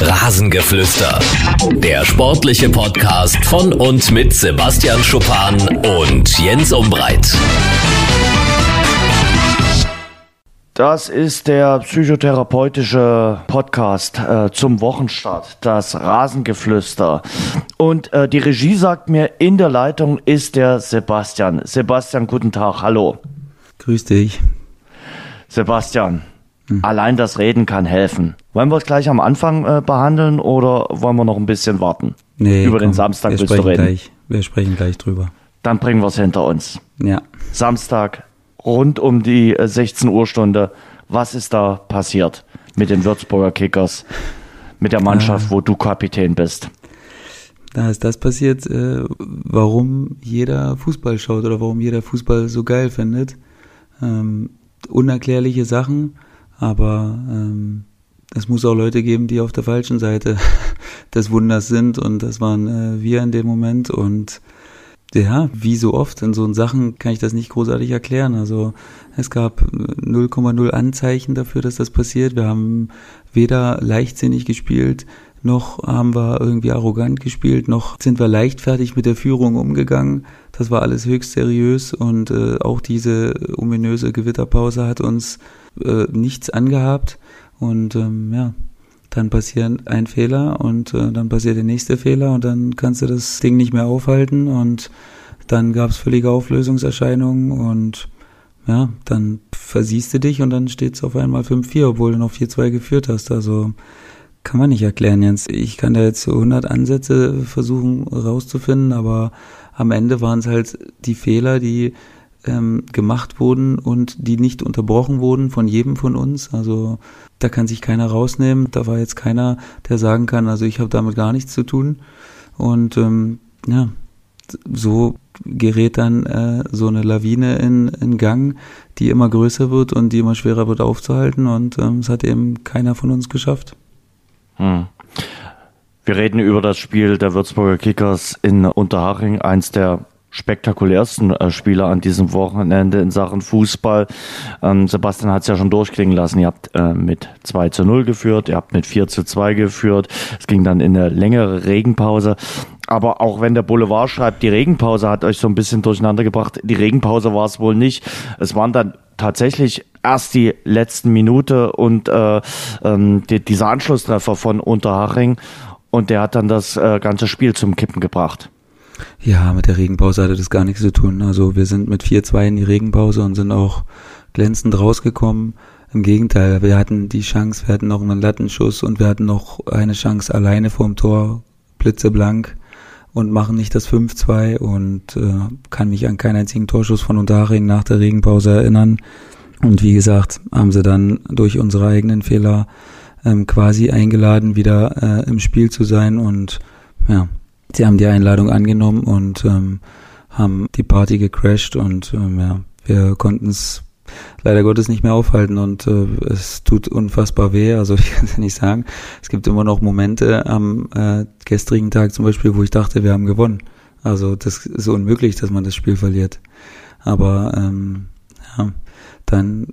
Rasengeflüster. Der sportliche Podcast von und mit Sebastian Schuppan und Jens Umbreit. Das ist der psychotherapeutische Podcast äh, zum Wochenstart, das Rasengeflüster. Und äh, die Regie sagt mir, in der Leitung ist der Sebastian. Sebastian, guten Tag, hallo. Grüß dich. Sebastian, hm. allein das Reden kann helfen. Wollen wir es gleich am Anfang äh, behandeln oder wollen wir noch ein bisschen warten? Nee, Über komm, den Samstag wir willst du reden. Gleich, wir sprechen gleich drüber. Dann bringen wir es hinter uns. Ja. Samstag rund um die äh, 16 Uhr Stunde. Was ist da passiert mit den Würzburger Kickers, mit der Mannschaft, wo du Kapitän bist? Da ist das passiert, äh, warum jeder Fußball schaut oder warum jeder Fußball so geil findet. Ähm, unerklärliche Sachen, aber ähm, es muss auch Leute geben, die auf der falschen Seite des Wunders sind und das waren äh, wir in dem Moment und ja, wie so oft in so Sachen kann ich das nicht großartig erklären. Also es gab 0,0 Anzeichen dafür, dass das passiert. Wir haben weder leichtsinnig gespielt, noch haben wir irgendwie arrogant gespielt, noch sind wir leichtfertig mit der Führung umgegangen. Das war alles höchst seriös und äh, auch diese ominöse Gewitterpause hat uns äh, nichts angehabt. Und ähm, ja, dann passiert ein Fehler und äh, dann passiert der nächste Fehler und dann kannst du das Ding nicht mehr aufhalten und dann gab es völlige Auflösungserscheinungen und ja, dann versiehst du dich und dann steht es auf einmal 5-4, obwohl du noch 4-2 geführt hast. Also kann man nicht erklären, Jens. Ich kann da jetzt 100 Ansätze versuchen rauszufinden, aber am Ende waren es halt die Fehler, die ähm, gemacht wurden und die nicht unterbrochen wurden von jedem von uns. Also da kann sich keiner rausnehmen. Da war jetzt keiner, der sagen kann, also ich habe damit gar nichts zu tun. Und ähm, ja, so gerät dann äh, so eine Lawine in, in Gang, die immer größer wird und die immer schwerer wird aufzuhalten. Und ähm, es hat eben keiner von uns geschafft. Hm. Wir reden über das Spiel der Würzburger Kickers in Unterhaching, eins der spektakulärsten äh, Spieler an diesem Wochenende in Sachen Fußball. Ähm, Sebastian hat es ja schon durchklingen lassen. Ihr habt äh, mit 2 zu 0 geführt, ihr habt mit 4 zu 2 geführt. Es ging dann in eine längere Regenpause. Aber auch wenn der Boulevard schreibt, die Regenpause hat euch so ein bisschen durcheinander gebracht, die Regenpause war es wohl nicht. Es waren dann tatsächlich erst die letzten Minute und äh, ähm, die, dieser Anschlusstreffer von Unterhaching und der hat dann das äh, ganze Spiel zum Kippen gebracht. Ja, mit der Regenpause hatte das gar nichts zu tun. Also wir sind mit 4-2 in die Regenpause und sind auch glänzend rausgekommen. Im Gegenteil, wir hatten die Chance, wir hatten noch einen Lattenschuss und wir hatten noch eine Chance alleine vorm Tor, blitzeblank und machen nicht das 5-2 und äh, kann mich an keinen einzigen Torschuss von Unterhaching nach der Regenpause erinnern. Und wie gesagt, haben sie dann durch unsere eigenen Fehler ähm, quasi eingeladen, wieder äh, im Spiel zu sein und ja, Sie haben die Einladung angenommen und ähm, haben die Party gecrashed und ähm, ja, wir konnten es leider Gottes nicht mehr aufhalten und äh, es tut unfassbar weh. Also ich kann es ja nicht sagen. Es gibt immer noch Momente am äh, gestrigen Tag zum Beispiel, wo ich dachte, wir haben gewonnen. Also das ist unmöglich, dass man das Spiel verliert. Aber ähm, ja, dann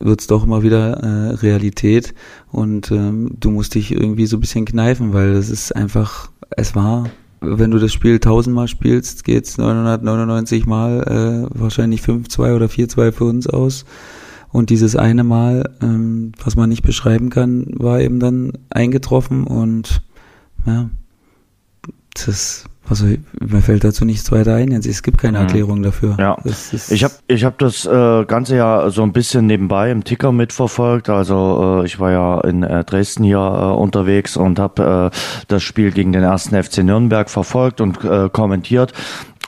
wird's doch immer wieder äh, Realität und ähm, du musst dich irgendwie so ein bisschen kneifen, weil es ist einfach, es war wenn du das Spiel tausendmal spielst, geht's 999 Mal äh, wahrscheinlich 5-2 oder 4-2 für uns aus. Und dieses eine Mal, ähm, was man nicht beschreiben kann, war eben dann eingetroffen und ja, das also mir fällt dazu nichts weiter ein. Jetzt es gibt keine Erklärung dafür. Ja, ich habe ich hab das äh, ganze ja so ein bisschen nebenbei im Ticker mitverfolgt. Also äh, ich war ja in äh, Dresden hier äh, unterwegs und habe äh, das Spiel gegen den ersten FC Nürnberg verfolgt und äh, kommentiert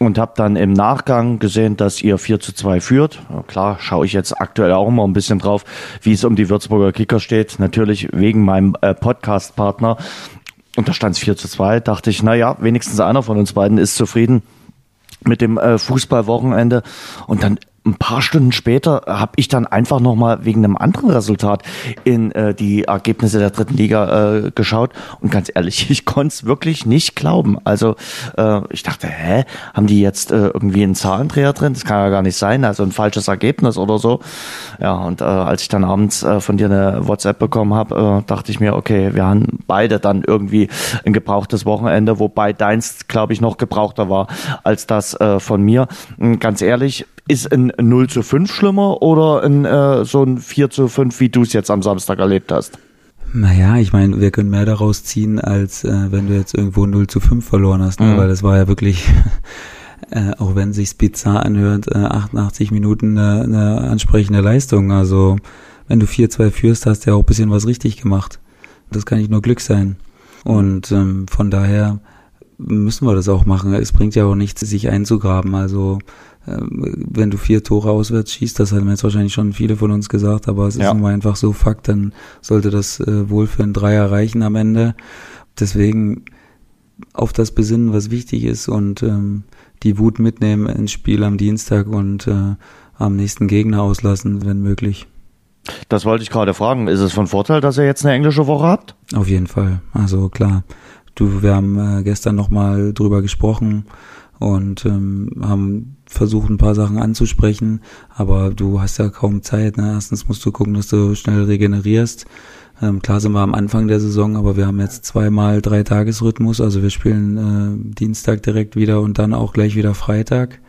und habe dann im Nachgang gesehen, dass ihr 4 zu 2 führt. Klar, schaue ich jetzt aktuell auch mal ein bisschen drauf, wie es um die Würzburger Kicker steht. Natürlich wegen meinem äh, Podcast-Partner. Und da stand es 4 zu 2. Dachte ich, na ja, wenigstens einer von uns beiden ist zufrieden mit dem äh, Fußballwochenende. Und dann ein paar Stunden später habe ich dann einfach nochmal wegen einem anderen Resultat in äh, die Ergebnisse der dritten Liga äh, geschaut. Und ganz ehrlich, ich konnte es wirklich nicht glauben. Also äh, ich dachte, hä, haben die jetzt äh, irgendwie einen Zahlendreher drin? Das kann ja gar nicht sein. Also ein falsches Ergebnis oder so. Ja, und äh, als ich dann abends äh, von dir eine WhatsApp bekommen habe, äh, dachte ich mir, okay, wir haben beide dann irgendwie ein gebrauchtes Wochenende, wobei deins, glaube ich, noch gebrauchter war als das äh, von mir. Und ganz ehrlich, ist ein 0 zu 5 schlimmer oder ein, äh, so ein 4 zu 5, wie du es jetzt am Samstag erlebt hast? Naja, ich meine, wir können mehr daraus ziehen, als äh, wenn du jetzt irgendwo 0 zu 5 verloren hast, ne? mhm. weil das war ja wirklich, äh, auch wenn sich's bizarr anhört, äh, 88 Minuten eine, eine ansprechende Leistung. Also wenn du 4-2 führst, hast du ja auch ein bisschen was richtig gemacht. Das kann nicht nur Glück sein. Und ähm, von daher müssen wir das auch machen. Es bringt ja auch nichts, sich einzugraben. Also wenn du vier Tore auswärts schießt, das haben jetzt wahrscheinlich schon viele von uns gesagt, aber es ist ja. immer einfach so Fakt, dann sollte das äh, wohl für ein Dreier reichen am Ende. Deswegen auf das besinnen, was wichtig ist und ähm, die Wut mitnehmen ins Spiel am Dienstag und äh, am nächsten Gegner auslassen, wenn möglich. Das wollte ich gerade fragen. Ist es von Vorteil, dass ihr jetzt eine englische Woche habt? Auf jeden Fall. Also klar. Du, wir haben äh, gestern nochmal drüber gesprochen und ähm, haben versucht, ein paar Sachen anzusprechen, aber du hast ja kaum Zeit. Ne? Erstens musst du gucken, dass du schnell regenerierst. Ähm, klar sind wir am Anfang der Saison, aber wir haben jetzt zweimal drei Tagesrhythmus. Also wir spielen äh, Dienstag direkt wieder und dann auch gleich wieder Freitag.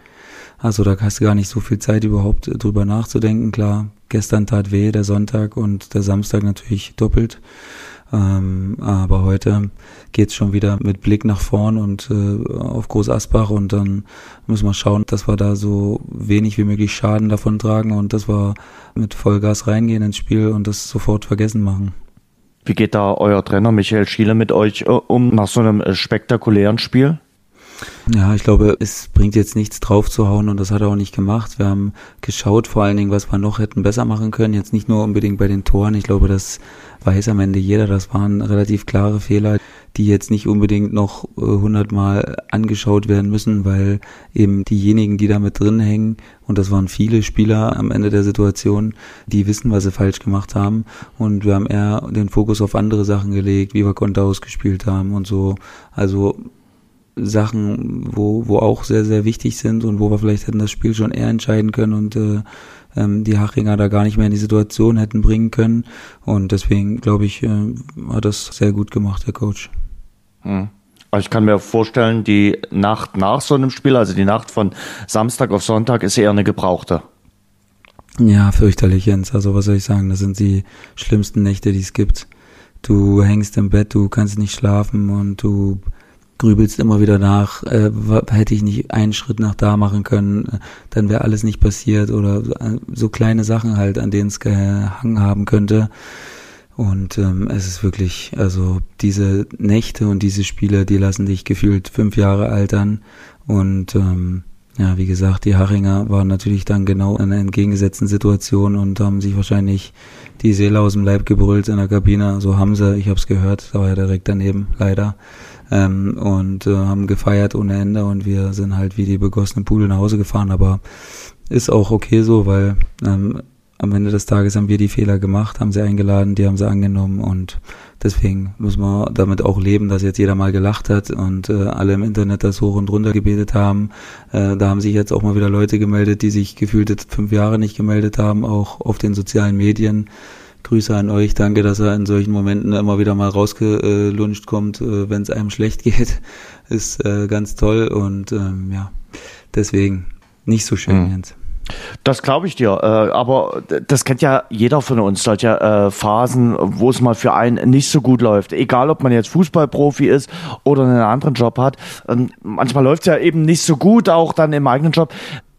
Also da hast du gar nicht so viel Zeit überhaupt drüber nachzudenken. Klar, gestern tat weh, der Sonntag und der Samstag natürlich doppelt. Ähm, aber heute geht's schon wieder mit Blick nach vorn und äh, auf Groß Asbach und dann müssen wir schauen, dass wir da so wenig wie möglich Schaden davon tragen und dass wir mit Vollgas reingehen ins Spiel und das sofort vergessen machen. Wie geht da euer Trainer Michael Schiele mit euch äh, um nach so einem äh, spektakulären Spiel? Ja, ich glaube, es bringt jetzt nichts drauf zu hauen und das hat er auch nicht gemacht. Wir haben geschaut, vor allen Dingen, was wir noch hätten besser machen können. Jetzt nicht nur unbedingt bei den Toren. Ich glaube, das weiß am Ende jeder. Das waren relativ klare Fehler, die jetzt nicht unbedingt noch äh, hundertmal angeschaut werden müssen, weil eben diejenigen, die da mit drin hängen, und das waren viele Spieler am Ende der Situation, die wissen, was sie falsch gemacht haben. Und wir haben eher den Fokus auf andere Sachen gelegt, wie wir Konter ausgespielt haben und so. Also Sachen, wo, wo auch sehr, sehr wichtig sind und wo wir vielleicht hätten das Spiel schon eher entscheiden können und äh, ähm, die Hachinger da gar nicht mehr in die Situation hätten bringen können. Und deswegen, glaube ich, äh, hat das sehr gut gemacht, der Coach. Hm. Also ich kann mir vorstellen, die Nacht nach so einem Spiel, also die Nacht von Samstag auf Sonntag, ist eher eine gebrauchte. Ja, fürchterlich, Jens. Also was soll ich sagen? Das sind die schlimmsten Nächte, die es gibt. Du hängst im Bett, du kannst nicht schlafen und du grübelst immer wieder nach, äh, hätte ich nicht einen Schritt nach da machen können, äh, dann wäre alles nicht passiert oder äh, so kleine Sachen halt, an denen es gehangen haben könnte. Und ähm, es ist wirklich, also diese Nächte und diese Spiele, die lassen dich gefühlt fünf Jahre altern. Und ähm, ja, wie gesagt, die Haringer waren natürlich dann genau in einer entgegengesetzten Situation und haben sich wahrscheinlich die Seele aus dem Leib gebrüllt in der Kabine. So haben sie, ich habe es gehört, da war ja direkt daneben, leider ähm, und äh, haben gefeiert ohne Ende und wir sind halt wie die begossenen Pudel nach Hause gefahren, aber ist auch okay so, weil ähm, am Ende des Tages haben wir die Fehler gemacht, haben sie eingeladen, die haben sie angenommen und deswegen müssen wir damit auch leben, dass jetzt jeder mal gelacht hat und äh, alle im Internet das hoch und runter gebetet haben. Äh, da haben sich jetzt auch mal wieder Leute gemeldet, die sich gefühlt fünf Jahre nicht gemeldet haben, auch auf den sozialen Medien. Grüße an euch. Danke, dass er in solchen Momenten immer wieder mal rausgelunscht kommt, äh, wenn es einem schlecht geht. Ist äh, ganz toll und ähm, ja, deswegen nicht so schön, mhm. Jens. Das glaube ich dir, äh, aber das kennt ja jeder von uns, solche Phasen, wo es mal für einen nicht so gut läuft. Egal, ob man jetzt Fußballprofi ist oder einen anderen Job hat. Ähm, manchmal läuft es ja eben nicht so gut, auch dann im eigenen Job.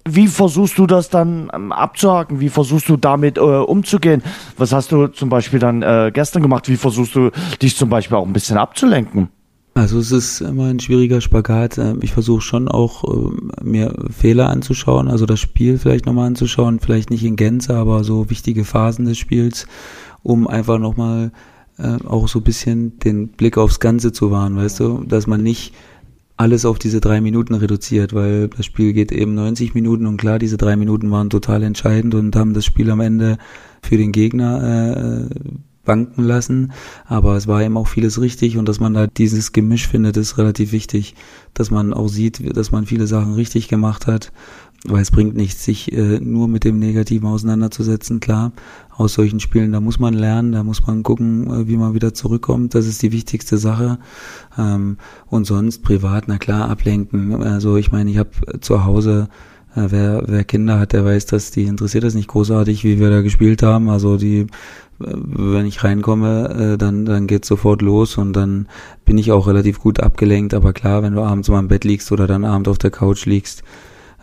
Wie versuchst du das dann ähm, abzuhaken? Wie versuchst du damit äh, umzugehen? Was hast du zum Beispiel dann äh, gestern gemacht? Wie versuchst du dich zum Beispiel auch ein bisschen abzulenken? Also es ist immer ein schwieriger Spagat. Ähm, ich versuche schon auch ähm, mir Fehler anzuschauen, also das Spiel vielleicht nochmal anzuschauen, vielleicht nicht in Gänze, aber so wichtige Phasen des Spiels, um einfach nochmal äh, auch so ein bisschen den Blick aufs Ganze zu wahren, weißt du, dass man nicht alles auf diese drei Minuten reduziert, weil das Spiel geht eben 90 Minuten und klar, diese drei Minuten waren total entscheidend und haben das Spiel am Ende für den Gegner äh, banken lassen. Aber es war eben auch vieles richtig und dass man da dieses Gemisch findet, ist relativ wichtig, dass man auch sieht, dass man viele Sachen richtig gemacht hat. Weil es bringt nichts, sich äh, nur mit dem Negativen auseinanderzusetzen, klar. Aus solchen Spielen, da muss man lernen, da muss man gucken, äh, wie man wieder zurückkommt. Das ist die wichtigste Sache. Ähm, und sonst privat, na klar, ablenken. Also ich meine, ich habe zu Hause äh, wer, wer Kinder hat, der weiß, dass die interessiert das nicht großartig, wie wir da gespielt haben. Also die wenn ich reinkomme, äh, dann, dann geht's sofort los und dann bin ich auch relativ gut abgelenkt. Aber klar, wenn du abends mal im Bett liegst oder dann abends auf der Couch liegst,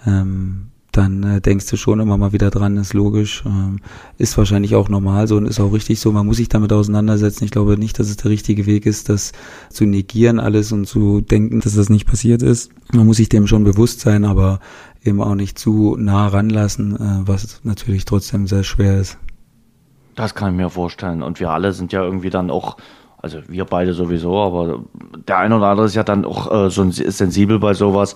ähm, dann äh, denkst du schon immer mal wieder dran, ist logisch, ähm, ist wahrscheinlich auch normal so und ist auch richtig so. Man muss sich damit auseinandersetzen. Ich glaube nicht, dass es der richtige Weg ist, das zu negieren alles und zu denken, dass das nicht passiert ist. Man muss sich dem schon bewusst sein, aber eben auch nicht zu nah ranlassen, äh, was natürlich trotzdem sehr schwer ist. Das kann ich mir vorstellen. Und wir alle sind ja irgendwie dann auch also wir beide sowieso, aber der eine oder andere ist ja dann auch äh, so sensibel bei sowas.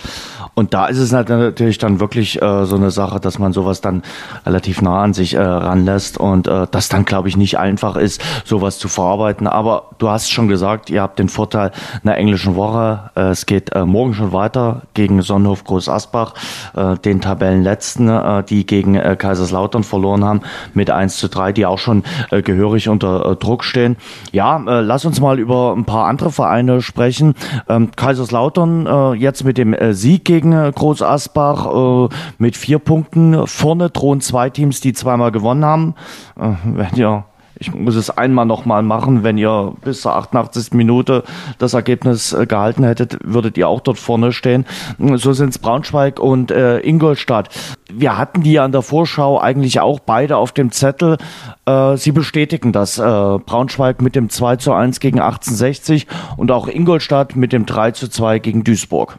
Und da ist es halt natürlich dann wirklich äh, so eine Sache, dass man sowas dann relativ nah an sich äh, ranlässt und äh, das dann, glaube ich, nicht einfach ist, sowas zu verarbeiten. Aber du hast schon gesagt, ihr habt den Vorteil einer englischen Woche. Äh, es geht äh, morgen schon weiter gegen Sonnenhof Groß Asbach, äh, den Tabellenletzten, äh, die gegen äh, Kaiserslautern verloren haben mit 1 zu 3, die auch schon äh, gehörig unter äh, Druck stehen. Ja, äh, lass uns mal über ein paar andere Vereine sprechen. Ähm, Kaiserslautern äh, jetzt mit dem äh, Sieg gegen äh, Groß Asbach äh, mit vier Punkten vorne drohen zwei Teams, die zweimal gewonnen haben. Äh, wenn ihr ich muss es einmal nochmal machen, wenn ihr bis zur 88. Minute das Ergebnis äh, gehalten hättet, würdet ihr auch dort vorne stehen. So sind es Braunschweig und äh, Ingolstadt. Wir hatten die an der Vorschau eigentlich auch beide auf dem Zettel. Äh, sie bestätigen das. Äh, Braunschweig mit dem 2 zu 1 gegen 1860 und auch Ingolstadt mit dem 3 zu 2 gegen Duisburg.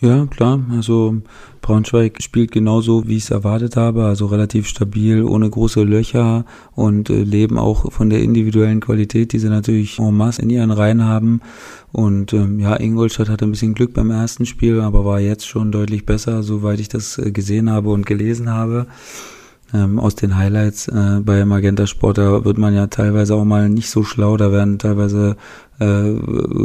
Ja, klar. Also Braunschweig spielt genauso, wie ich es erwartet habe, also relativ stabil, ohne große Löcher und äh, leben auch von der individuellen Qualität, die sie natürlich en masse in ihren Reihen haben. Und ähm, ja, Ingolstadt hatte ein bisschen Glück beim ersten Spiel, aber war jetzt schon deutlich besser, soweit ich das äh, gesehen habe und gelesen habe ähm, aus den Highlights äh, bei Magenta Sport, da wird man ja teilweise auch mal nicht so schlau, da werden teilweise äh,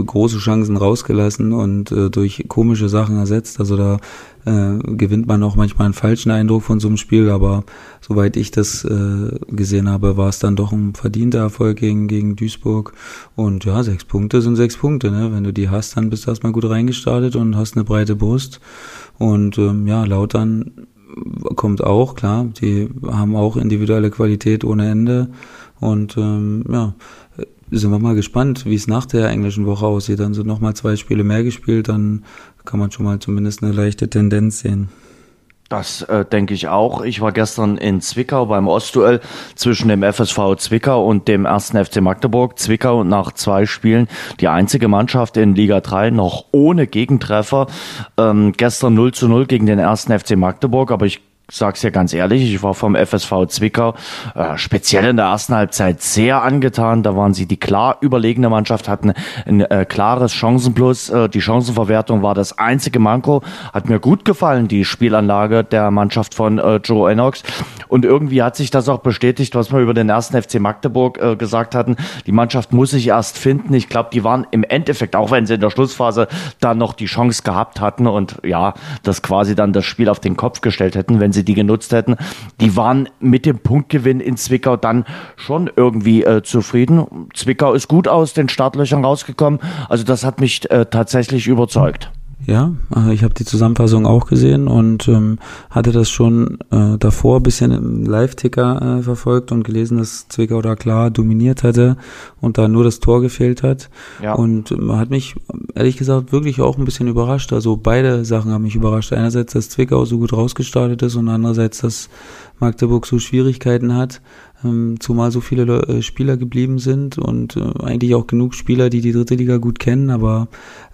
große Chancen rausgelassen und äh, durch komische Sachen ersetzt. Also da äh, gewinnt man auch manchmal einen falschen Eindruck von so einem Spiel, aber soweit ich das äh, gesehen habe, war es dann doch ein verdienter Erfolg gegen, gegen Duisburg. Und ja, sechs Punkte sind sechs Punkte. Ne? Wenn du die hast, dann bist du erstmal gut reingestartet und hast eine breite Brust. Und ähm, ja, Lautern kommt auch, klar. Die haben auch individuelle Qualität ohne Ende. Und ähm, ja, sind wir mal gespannt, wie es nach der englischen Woche aussieht. Dann sind nochmal zwei Spiele mehr gespielt, dann kann man schon mal zumindest eine leichte Tendenz sehen. Das äh, denke ich auch. Ich war gestern in Zwickau beim Ostduell zwischen dem FSV Zwickau und dem ersten FC Magdeburg. Zwickau nach zwei Spielen die einzige Mannschaft in Liga 3 noch ohne Gegentreffer. Ähm, gestern 0 zu 0 gegen den ersten FC Magdeburg, aber ich sag's ja ganz ehrlich, ich war vom FSV Zwickau äh, speziell in der ersten Halbzeit sehr angetan. Da waren sie die klar überlegene Mannschaft, hatten ein äh, klares Chancenplus. Äh, die Chancenverwertung war das einzige Manko. Hat mir gut gefallen, die Spielanlage der Mannschaft von äh, Joe Enox. Und irgendwie hat sich das auch bestätigt, was wir über den ersten FC Magdeburg äh, gesagt hatten. Die Mannschaft muss sich erst finden. Ich glaube, die waren im Endeffekt, auch wenn sie in der Schlussphase dann noch die Chance gehabt hatten und ja, das quasi dann das Spiel auf den Kopf gestellt hätten, wenn sie sie die genutzt hätten, die waren mit dem Punktgewinn in Zwickau dann schon irgendwie äh, zufrieden. Zwickau ist gut aus den Startlöchern rausgekommen. Also das hat mich äh, tatsächlich überzeugt. Ja, äh, ich habe die Zusammenfassung auch gesehen und ähm, hatte das schon äh, davor ein bisschen im Live-Ticker äh, verfolgt und gelesen, dass Zwickau da klar dominiert hatte und da nur das Tor gefehlt hat. Ja. Und ähm, hat mich ehrlich gesagt wirklich auch ein bisschen überrascht. Also beide Sachen haben mich überrascht. Einerseits, dass Zwickau so gut rausgestartet ist und andererseits, dass Magdeburg so Schwierigkeiten hat. Ähm, zumal so viele äh, Spieler geblieben sind und äh, eigentlich auch genug Spieler, die die dritte Liga gut kennen, aber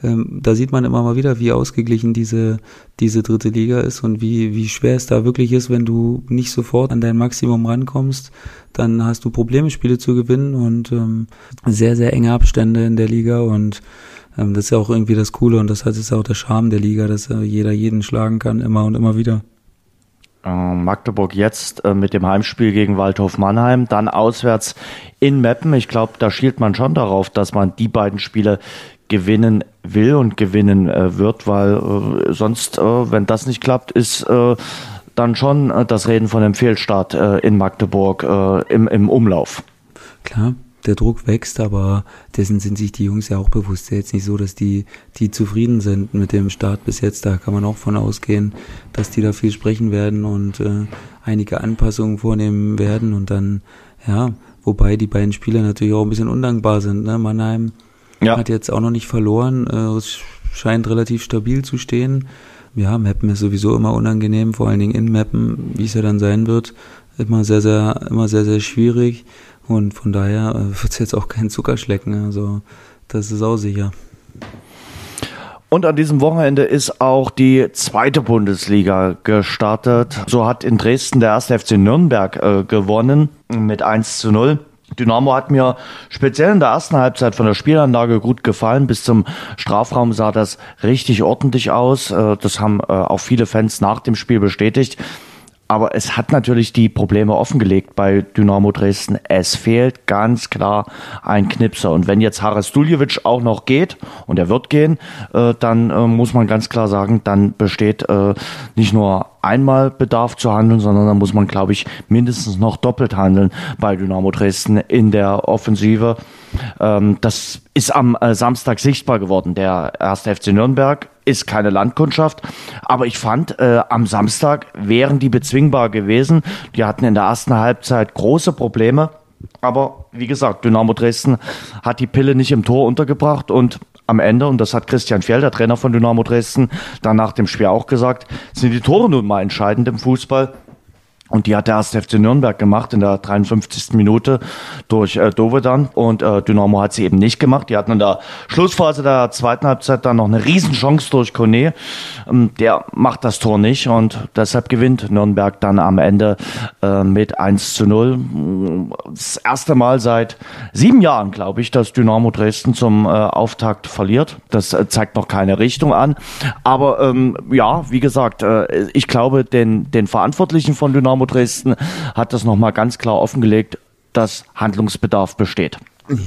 ähm, da sieht man immer mal wieder, wie ausgeglichen diese, diese dritte Liga ist und wie, wie schwer es da wirklich ist, wenn du nicht sofort an dein Maximum rankommst, dann hast du Probleme, Spiele zu gewinnen und ähm, sehr, sehr enge Abstände in der Liga und ähm, das ist ja auch irgendwie das Coole und das es ist auch der Charme der Liga, dass äh, jeder jeden schlagen kann, immer und immer wieder. Äh, Magdeburg jetzt äh, mit dem Heimspiel gegen Waldhof Mannheim, dann auswärts in Meppen. Ich glaube, da schielt man schon darauf, dass man die beiden Spiele gewinnen will und gewinnen äh, wird, weil äh, sonst, wenn das nicht klappt, ist dann schon das Reden von einem Fehlstart in Magdeburg im Umlauf. Klar, der Druck wächst, aber dessen sind sich die Jungs ja auch bewusst. Jetzt nicht so, dass die, die zufrieden sind mit dem Start bis jetzt. Da kann man auch von ausgehen, dass die da viel sprechen werden und äh, einige Anpassungen vornehmen werden und dann, ja, wobei die beiden Spieler natürlich auch ein bisschen undankbar sind. Ne? Mannheim ja. hat jetzt auch noch nicht verloren, äh, es scheint relativ stabil zu stehen. Ja, Mappen ist sowieso immer unangenehm, vor allen Dingen in Mappen, wie es ja dann sein wird, immer sehr, sehr, immer sehr, sehr schwierig. Und von daher äh, wird es jetzt auch kein Zuckerschlecken. Also das ist auch sicher. Und an diesem Wochenende ist auch die zweite Bundesliga gestartet. So hat in Dresden der erste FC Nürnberg äh, gewonnen mit 1 zu 0. Dynamo hat mir speziell in der ersten Halbzeit von der Spielanlage gut gefallen. Bis zum Strafraum sah das richtig ordentlich aus. Äh, das haben äh, auch viele Fans nach dem Spiel bestätigt. Aber es hat natürlich die Probleme offengelegt bei Dynamo Dresden. Es fehlt ganz klar ein Knipser. Und wenn jetzt Haras Duljevic auch noch geht, und er wird gehen, äh, dann äh, muss man ganz klar sagen, dann besteht äh, nicht nur einmal Bedarf zu handeln, sondern da muss man, glaube ich, mindestens noch doppelt handeln bei Dynamo Dresden in der Offensive. Ähm, das ist am äh, Samstag sichtbar geworden. Der erste FC Nürnberg ist keine Landkundschaft, aber ich fand, äh, am Samstag wären die bezwingbar gewesen. Die hatten in der ersten Halbzeit große Probleme. Aber wie gesagt, Dynamo Dresden hat die Pille nicht im Tor untergebracht und am Ende, und das hat Christian Fjell, der Trainer von Dynamo Dresden, dann nach dem Spiel auch gesagt, sind die Tore nun mal entscheidend im Fußball. Und die hat der erste FC Nürnberg gemacht in der 53. Minute durch äh, Dovedan. Und äh, Dynamo hat sie eben nicht gemacht. Die hatten in der Schlussphase der zweiten Halbzeit dann noch eine Riesenchance durch Kone. Ähm, der macht das Tor nicht und deshalb gewinnt Nürnberg dann am Ende äh, mit 1 zu 0. Das erste Mal seit sieben Jahren, glaube ich, dass Dynamo Dresden zum äh, Auftakt verliert. Das äh, zeigt noch keine Richtung an. Aber ähm, ja, wie gesagt, äh, ich glaube, den, den Verantwortlichen von Dynamo Dynamo Dresden hat das nochmal ganz klar offengelegt, dass Handlungsbedarf besteht.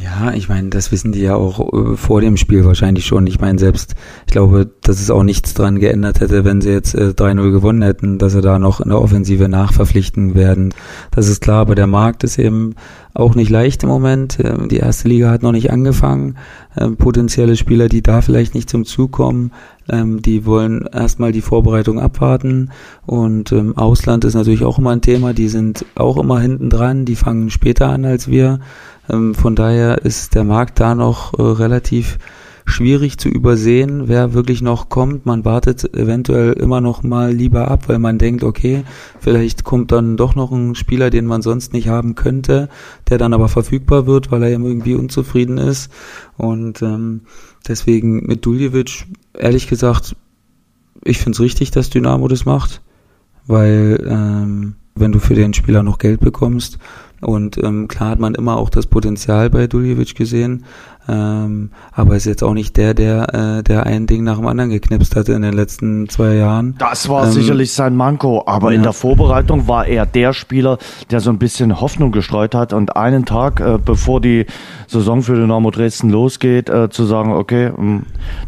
Ja, ich meine, das wissen die ja auch äh, vor dem Spiel wahrscheinlich schon. Ich meine, selbst, ich glaube, dass es auch nichts dran geändert hätte, wenn sie jetzt äh, 3-0 gewonnen hätten, dass sie da noch in der Offensive nachverpflichten werden. Das ist klar, aber der Markt ist eben auch nicht leicht im Moment. Ähm, die erste Liga hat noch nicht angefangen. Ähm, potenzielle Spieler, die da vielleicht nicht zum Zug kommen, ähm, die wollen erstmal die Vorbereitung abwarten. Und Ausland ist natürlich auch immer ein Thema. Die sind auch immer hinten dran. Die fangen später an als wir. Von daher ist der Markt da noch äh, relativ schwierig zu übersehen, wer wirklich noch kommt. Man wartet eventuell immer noch mal lieber ab, weil man denkt, okay, vielleicht kommt dann doch noch ein Spieler, den man sonst nicht haben könnte, der dann aber verfügbar wird, weil er irgendwie unzufrieden ist. Und ähm, deswegen mit Duljevic, ehrlich gesagt, ich finde es richtig, dass Dynamo das macht, weil ähm, wenn du für den Spieler noch Geld bekommst und ähm, klar hat man immer auch das Potenzial bei Duljevic gesehen, ähm, aber ist jetzt auch nicht der, der, äh, der ein Ding nach dem anderen geknipst hatte in den letzten zwei Jahren. Das war ähm, sicherlich sein Manko, aber ja. in der Vorbereitung war er der Spieler, der so ein bisschen Hoffnung gestreut hat und einen Tag, äh, bevor die Saison für Dynamo Dresden losgeht, äh, zu sagen, okay, mh, hm,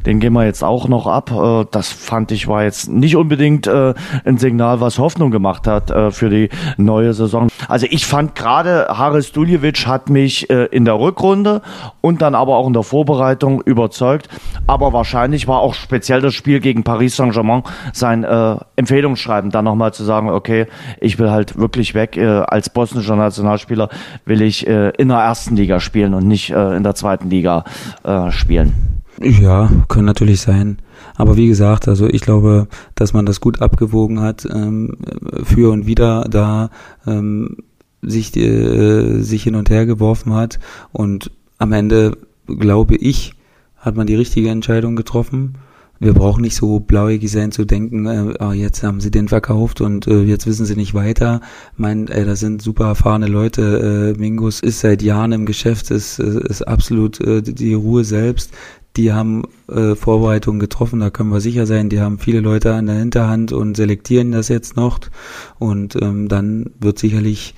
den gehen wir jetzt auch noch ab. Äh, das fand ich war jetzt nicht unbedingt äh, ein Signal, was Hoffnung gemacht hat äh, für die neue Saison. Also ich fand gerade Haris Duljevic hat mich äh, in der Rückrunde und dann aber auch in der Vorbereitung überzeugt. Aber wahrscheinlich war auch speziell das Spiel gegen Paris Saint-Germain sein äh, Empfehlungsschreiben, dann nochmal zu sagen, okay, ich will halt wirklich weg. Äh, als bosnischer Nationalspieler will ich äh, in der ersten Liga spielen und nicht äh, in der zweiten Liga äh, spielen. Ja, kann natürlich sein. Aber wie gesagt, also ich glaube, dass man das gut abgewogen hat, ähm, für und wieder da ähm, sich, äh, sich hin und her geworfen hat. Und am Ende, glaube ich, hat man die richtige Entscheidung getroffen. Wir brauchen nicht so blauäugig sein zu denken, äh, oh, jetzt haben sie den verkauft und äh, jetzt wissen sie nicht weiter. Mein, äh, das sind super erfahrene Leute. Äh, Mingus ist seit Jahren im Geschäft, ist, ist absolut äh, die Ruhe selbst. Die haben äh, Vorbereitungen getroffen, da können wir sicher sein. Die haben viele Leute an der Hinterhand und selektieren das jetzt noch. Und ähm, dann wird sicherlich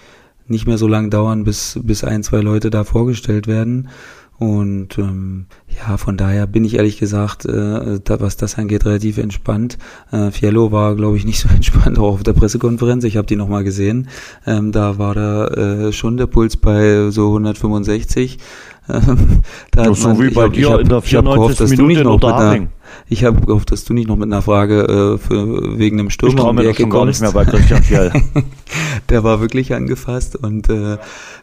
nicht mehr so lange dauern, bis, bis ein, zwei Leute da vorgestellt werden. Und ähm, ja, von daher bin ich ehrlich gesagt, äh, da, was das angeht, relativ entspannt. Äh, Fiello war, glaube ich, nicht so entspannt auch auf der Pressekonferenz. Ich habe die nochmal gesehen. Ähm, da war da äh, schon der Puls bei so 165. Ähm, da so man, wie bei hab, dir hab, in der 94. Minute in Unterhaching. Ich habe gehofft, dass du nicht noch mit einer Frage äh, für, wegen dem Sturm ich um die Ecke kommst. Gar nicht mehr bei Christian Fjell. der war wirklich angefasst und äh,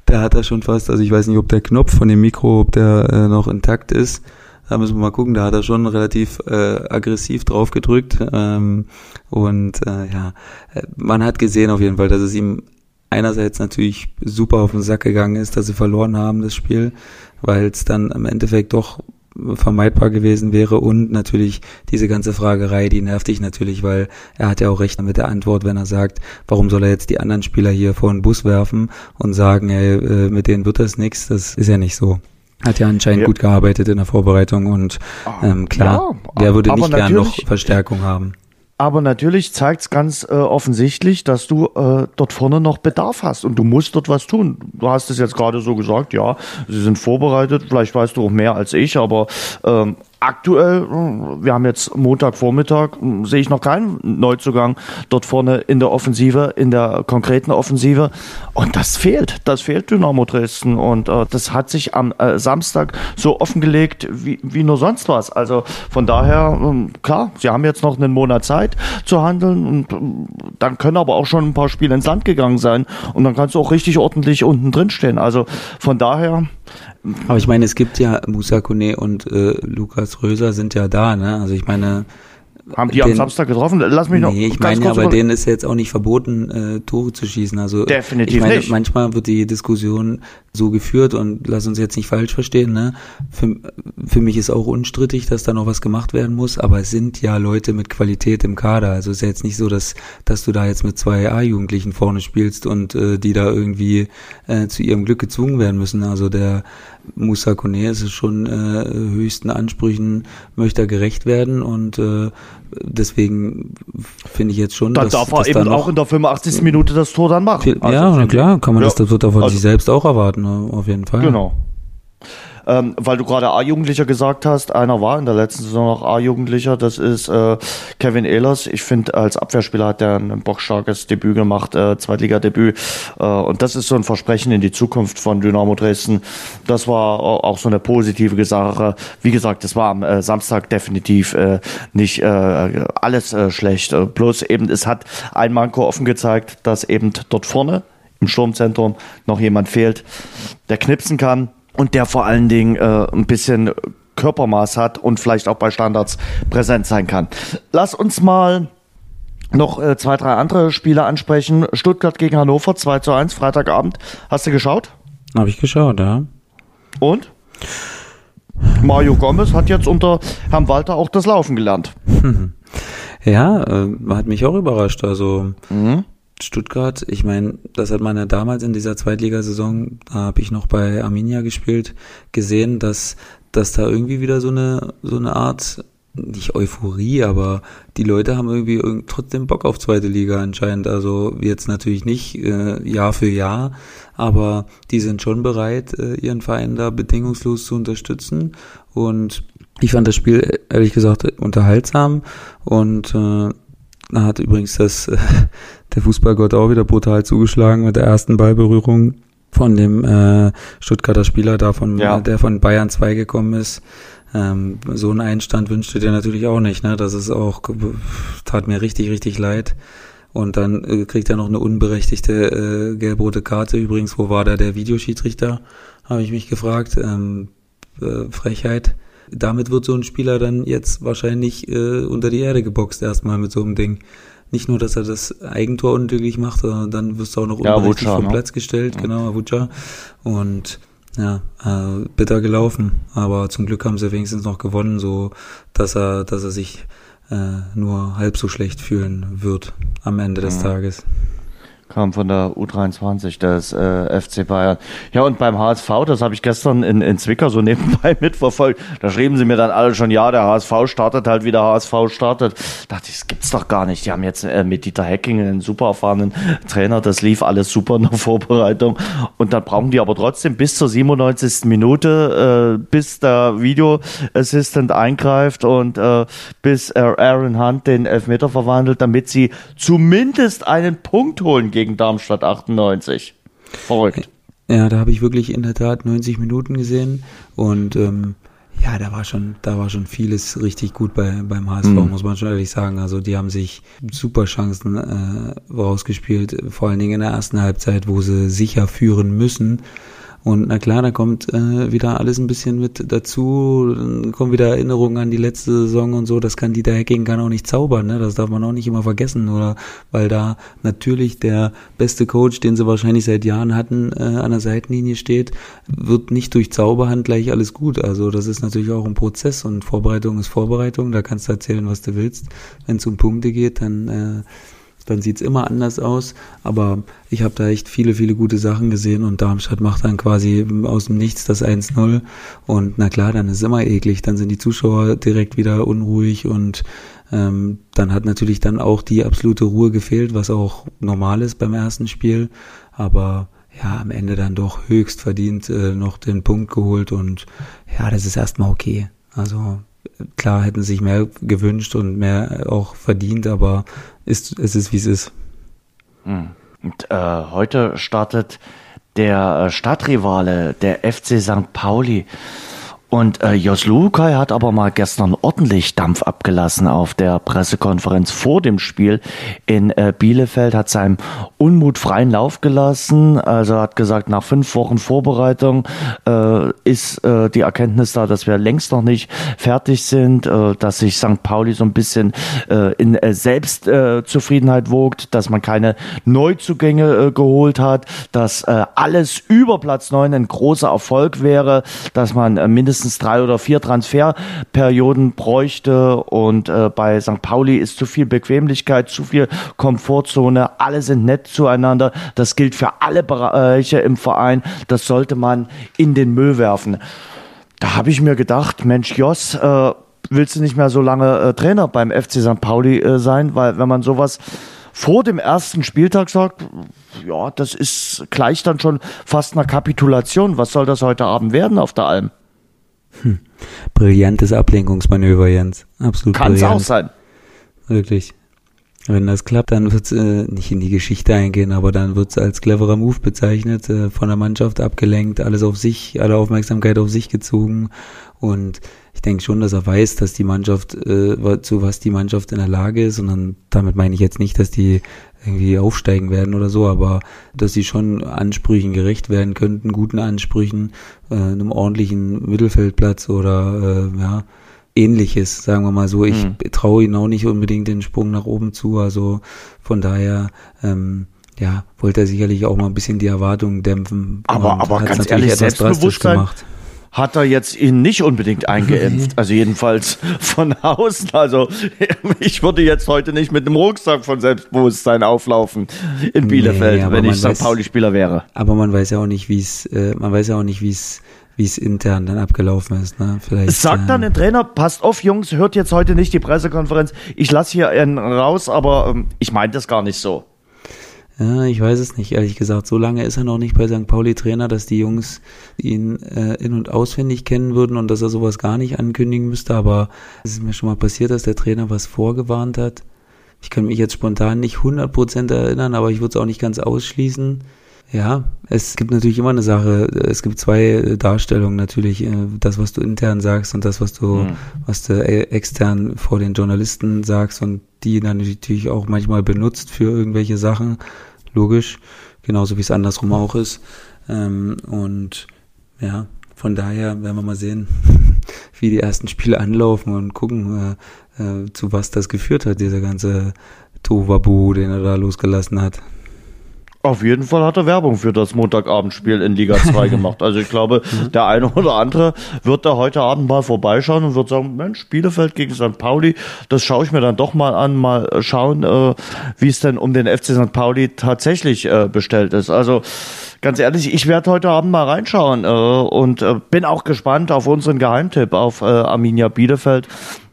der hat da schon fast, also ich weiß nicht, ob der Knopf von dem Mikro, ob der äh, noch intakt ist. Da müssen wir mal gucken, da hat er schon relativ äh, aggressiv drauf gedrückt. Ähm, und äh, ja, äh, man hat gesehen auf jeden Fall, dass es ihm einerseits natürlich super auf den Sack gegangen ist, dass sie verloren haben, das Spiel, weil es dann im Endeffekt doch vermeidbar gewesen wäre und natürlich diese ganze Fragerei, die nervt dich natürlich, weil er hat ja auch recht mit der Antwort, wenn er sagt, warum soll er jetzt die anderen Spieler hier vor den Bus werfen und sagen, ey, äh, mit denen wird das nichts, das ist ja nicht so. Hat ja anscheinend ja. gut gearbeitet in der Vorbereitung und ah, ähm, klar, ja, der würde nicht gern noch Verstärkung haben. Aber natürlich zeigt es ganz äh, offensichtlich, dass du äh, dort vorne noch Bedarf hast und du musst dort was tun. Du hast es jetzt gerade so gesagt, ja, sie sind vorbereitet, vielleicht weißt du auch mehr als ich, aber ähm, aktuell, wir haben jetzt Montagvormittag, sehe ich noch keinen Neuzugang dort vorne in der Offensive, in der konkreten Offensive. Und das fehlt. Das fehlt Dynamo Dresden. Und äh, das hat sich am äh, Samstag so offengelegt wie, wie nur sonst was. Also von daher, äh, klar, sie haben jetzt noch einen Monat Zeit zu handeln. Und äh, dann können aber auch schon ein paar Spiele ins Land gegangen sein. Und dann kannst du auch richtig ordentlich unten drin stehen. Also von daher, aber ich meine, es gibt ja Musa Kone und äh, Lukas Röser sind ja da, ne? Also ich meine, haben die den, am Samstag getroffen? Lass mich noch. Nee, ich meine, aber denen ist jetzt auch nicht verboten, äh, Tore zu schießen. Also definitiv ich meine, nicht. Manchmal wird die Diskussion so geführt und lass uns jetzt nicht falsch verstehen. Ne? Für, für mich ist auch unstrittig, dass da noch was gemacht werden muss, aber es sind ja Leute mit Qualität im Kader. Also ist ja jetzt nicht so, dass dass du da jetzt mit zwei A-Jugendlichen vorne spielst und äh, die da irgendwie äh, zu ihrem Glück gezwungen werden müssen. Also der Musa Kone ist schon äh, höchsten Ansprüchen, möchte er gerecht werden und äh, deswegen finde ich jetzt schon, dann dass, darf er eben da auch in der 85. Minute das Tor dann machen. Also ja, na klar, kann man ja. das, das wird er von also, sich selbst auch erwarten, auf jeden Fall. Genau. Ähm, weil du gerade A-Jugendlicher gesagt hast, einer war in der letzten Saison noch A-Jugendlicher, das ist äh, Kevin Ehlers. Ich finde, als Abwehrspieler hat er ein bockstarkes Debüt gemacht, äh, Zweitligadebüt. Äh, und das ist so ein Versprechen in die Zukunft von Dynamo Dresden. Das war auch so eine positive Sache. Wie gesagt, das war am äh, Samstag definitiv äh, nicht äh, alles äh, schlecht. Äh, bloß eben, es hat ein Manko offen gezeigt, dass eben dort vorne im Sturmzentrum noch jemand fehlt, der knipsen kann und der vor allen Dingen äh, ein bisschen Körpermaß hat und vielleicht auch bei Standards präsent sein kann. Lass uns mal noch äh, zwei, drei andere Spiele ansprechen. Stuttgart gegen Hannover 2 zu 1, Freitagabend. Hast du geschaut? Habe ich geschaut, ja. Und? Mario Gomez hat jetzt unter Herrn Walter auch das Laufen gelernt. Ja, äh, hat mich auch überrascht. Also mhm. Stuttgart, ich meine, das hat man ja damals in dieser Zweitligasaison, da habe ich noch bei Arminia gespielt, gesehen, dass, dass da irgendwie wieder so eine, so eine Art, nicht Euphorie, aber die Leute haben irgendwie trotzdem Bock auf zweite Liga anscheinend. Also jetzt natürlich nicht äh, Jahr für Jahr, aber die sind schon bereit, äh, ihren Verein da bedingungslos zu unterstützen. Und ich fand das Spiel ehrlich gesagt unterhaltsam und äh, hat übrigens das, äh, der Fußballgott auch wieder brutal zugeschlagen mit der ersten Ballberührung von dem äh, Stuttgarter Spieler da von, ja. der von Bayern 2 gekommen ist. Ähm, so einen Einstand wünschte dir natürlich auch nicht, ne? Das ist auch, tat mir richtig, richtig leid. Und dann äh, kriegt er noch eine unberechtigte äh, gelb-rote Karte. Übrigens, wo war da der Videoschiedsrichter? Habe ich mich gefragt. Ähm, äh, Frechheit damit wird so ein Spieler dann jetzt wahrscheinlich äh, unter die Erde geboxt erstmal mit so einem Ding. Nicht nur, dass er das Eigentor unglücklich macht, sondern dann wirst du auch noch ja, unberechtigt vom ne? Platz gestellt, ja. genau, Avucha. Und ja, äh, bitter gelaufen. Aber zum Glück haben sie wenigstens noch gewonnen, so dass er, dass er sich äh, nur halb so schlecht fühlen wird am Ende des mhm. Tages kam von der U23 des äh, FC Bayern. Ja, und beim HSV, das habe ich gestern in, in Zwickau so nebenbei mitverfolgt, da schrieben sie mir dann alle schon, ja, der HSV startet halt, wie der HSV startet. Da dachte ich, das gibt's doch gar nicht. Die haben jetzt äh, mit Dieter Hecking einen super erfahrenen Trainer, das lief alles super in der Vorbereitung. Und dann brauchen die aber trotzdem bis zur 97. Minute, äh, bis der Video Assistant eingreift und äh, bis Aaron Hunt den Elfmeter verwandelt, damit sie zumindest einen Punkt holen gegen gegen Darmstadt 98. Verrückt. Ja, da habe ich wirklich in der Tat 90 Minuten gesehen und ähm, ja, da war schon, da war schon vieles richtig gut bei, beim HSV, mhm. muss man schon ehrlich sagen. Also die haben sich super Chancen äh, rausgespielt, vor allen Dingen in der ersten Halbzeit, wo sie sicher führen müssen und na klar, da kommt äh, wieder alles ein bisschen mit dazu, dann kommen wieder Erinnerungen an die letzte Saison und so, das kann Dieter Hecking kann auch nicht zaubern, ne? das darf man auch nicht immer vergessen, oder weil da natürlich der beste Coach, den sie wahrscheinlich seit Jahren hatten, äh, an der Seitenlinie steht, wird nicht durch Zauberhand gleich alles gut. Also das ist natürlich auch ein Prozess und Vorbereitung ist Vorbereitung, da kannst du erzählen, was du willst. Wenn es um Punkte geht, dann äh, dann sieht's immer anders aus. Aber ich habe da echt viele, viele gute Sachen gesehen und Darmstadt macht dann quasi aus dem Nichts das 1-0. Und na klar, dann ist immer eklig. Dann sind die Zuschauer direkt wieder unruhig und ähm, dann hat natürlich dann auch die absolute Ruhe gefehlt, was auch normal ist beim ersten Spiel. Aber ja, am Ende dann doch höchst verdient äh, noch den Punkt geholt und ja, das ist erstmal okay. Also klar hätten sich mehr gewünscht und mehr auch verdient, aber ist, es ist wie es ist. Hm. Und äh, heute startet der äh, Stadtrivale, der FC St. Pauli. Und äh, Jos Lukai hat aber mal gestern ordentlich Dampf abgelassen auf der Pressekonferenz vor dem Spiel in äh, Bielefeld, hat seinem Unmut freien Lauf gelassen. Also hat gesagt, nach fünf Wochen Vorbereitung äh, ist äh, die Erkenntnis da, dass wir längst noch nicht fertig sind, äh, dass sich St. Pauli so ein bisschen äh, in äh, Selbstzufriedenheit äh, wogt, dass man keine Neuzugänge äh, geholt hat, dass äh, alles über Platz neun ein großer Erfolg wäre, dass man äh, mindestens mindestens drei oder vier Transferperioden bräuchte. Und äh, bei St. Pauli ist zu viel Bequemlichkeit, zu viel Komfortzone. Alle sind nett zueinander. Das gilt für alle Bereiche im Verein. Das sollte man in den Müll werfen. Da habe ich mir gedacht, Mensch, Jos, äh, willst du nicht mehr so lange äh, Trainer beim FC St. Pauli äh, sein? Weil wenn man sowas vor dem ersten Spieltag sagt, ja, das ist gleich dann schon fast eine Kapitulation. Was soll das heute Abend werden auf der Alm? Hm. Brillantes Ablenkungsmanöver, Jens. Absolut Kann es auch sein. Wirklich. Wenn das klappt, dann wird es äh, nicht in die Geschichte eingehen, aber dann wird es als cleverer Move bezeichnet, äh, von der Mannschaft abgelenkt, alles auf sich, alle Aufmerksamkeit auf sich gezogen. Und ich denke schon, dass er weiß, dass die Mannschaft, äh, zu was die Mannschaft in der Lage ist. Und dann, damit meine ich jetzt nicht, dass die irgendwie aufsteigen werden oder so, aber dass sie schon Ansprüchen gerecht werden könnten, guten Ansprüchen, äh, einem ordentlichen Mittelfeldplatz oder äh, ja, ähnliches, sagen wir mal so. Ich mhm. traue ihnen auch nicht unbedingt den Sprung nach oben zu, also von daher ähm, ja, wollte er sicherlich auch mal ein bisschen die Erwartungen dämpfen. Aber, aber ganz ehrlich, Selbstbewusstsein, gemacht hat er jetzt ihn nicht unbedingt eingeimpft. Also jedenfalls von außen. Also ich würde jetzt heute nicht mit einem Rucksack von Selbstbewusstsein auflaufen in Bielefeld, nee, wenn ich St. Pauli-Spieler wäre. Aber man weiß ja auch nicht, wie es, äh, man weiß ja auch nicht, wie es wie es intern dann abgelaufen ist. Ne? Vielleicht, Sagt dann der Trainer, passt auf, Jungs, hört jetzt heute nicht die Pressekonferenz. Ich lasse hier einen raus, aber ähm, ich meine das gar nicht so. Ja, ich weiß es nicht, ehrlich gesagt. So lange ist er noch nicht bei St. Pauli Trainer, dass die Jungs ihn äh, in- und auswendig kennen würden und dass er sowas gar nicht ankündigen müsste. Aber es ist mir schon mal passiert, dass der Trainer was vorgewarnt hat. Ich kann mich jetzt spontan nicht 100% erinnern, aber ich würde es auch nicht ganz ausschließen. Ja, es gibt natürlich immer eine Sache. Es gibt zwei Darstellungen natürlich. Äh, das, was du intern sagst und das, was du, mhm. was du äh, extern vor den Journalisten sagst und die dann natürlich auch manchmal benutzt für irgendwelche Sachen logisch, genauso wie es andersrum auch ist. Ähm, und ja, von daher werden wir mal sehen, wie die ersten Spiele anlaufen und gucken, äh, äh, zu was das geführt hat, dieser ganze Tohuwabu, den er da losgelassen hat. Auf jeden Fall hat er Werbung für das Montagabendspiel in Liga 2 gemacht. Also ich glaube, der eine oder andere wird da heute Abend mal vorbeischauen und wird sagen, Mensch, Bielefeld gegen St. Pauli, das schaue ich mir dann doch mal an, mal schauen, äh, wie es denn um den FC St. Pauli tatsächlich äh, bestellt ist. Also ganz ehrlich, ich werde heute Abend mal reinschauen äh, und äh, bin auch gespannt auf unseren Geheimtipp auf äh, Arminia Bielefeld.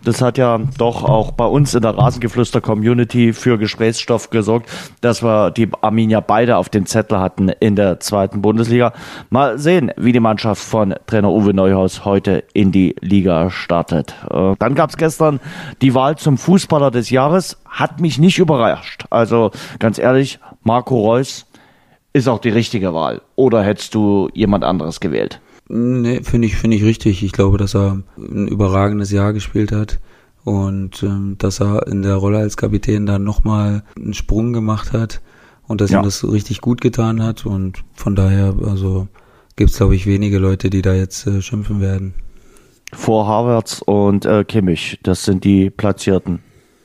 Das hat ja doch auch bei uns in der Rasengeflüster-Community für Gesprächsstoff gesorgt, dass wir die Arminia beide auf den Zettel hatten in der zweiten Bundesliga. Mal sehen, wie die Mannschaft von Trainer Uwe Neuhaus heute in die Liga startet. Äh, dann gab es gestern die Wahl zum Fußballer des Jahres. Hat mich nicht überrascht. Also ganz ehrlich, Marco Reus ist auch die richtige Wahl. Oder hättest du jemand anderes gewählt? Nee, finde ich, finde ich richtig. Ich glaube, dass er ein überragendes Jahr gespielt hat und ähm, dass er in der Rolle als Kapitän dann nochmal einen Sprung gemacht hat und dass ja. ihm das richtig gut getan hat und von daher, also gibt es glaube ich wenige Leute, die da jetzt äh, schimpfen werden. Vor Havertz und äh, Kimmich, das sind die Platzierten.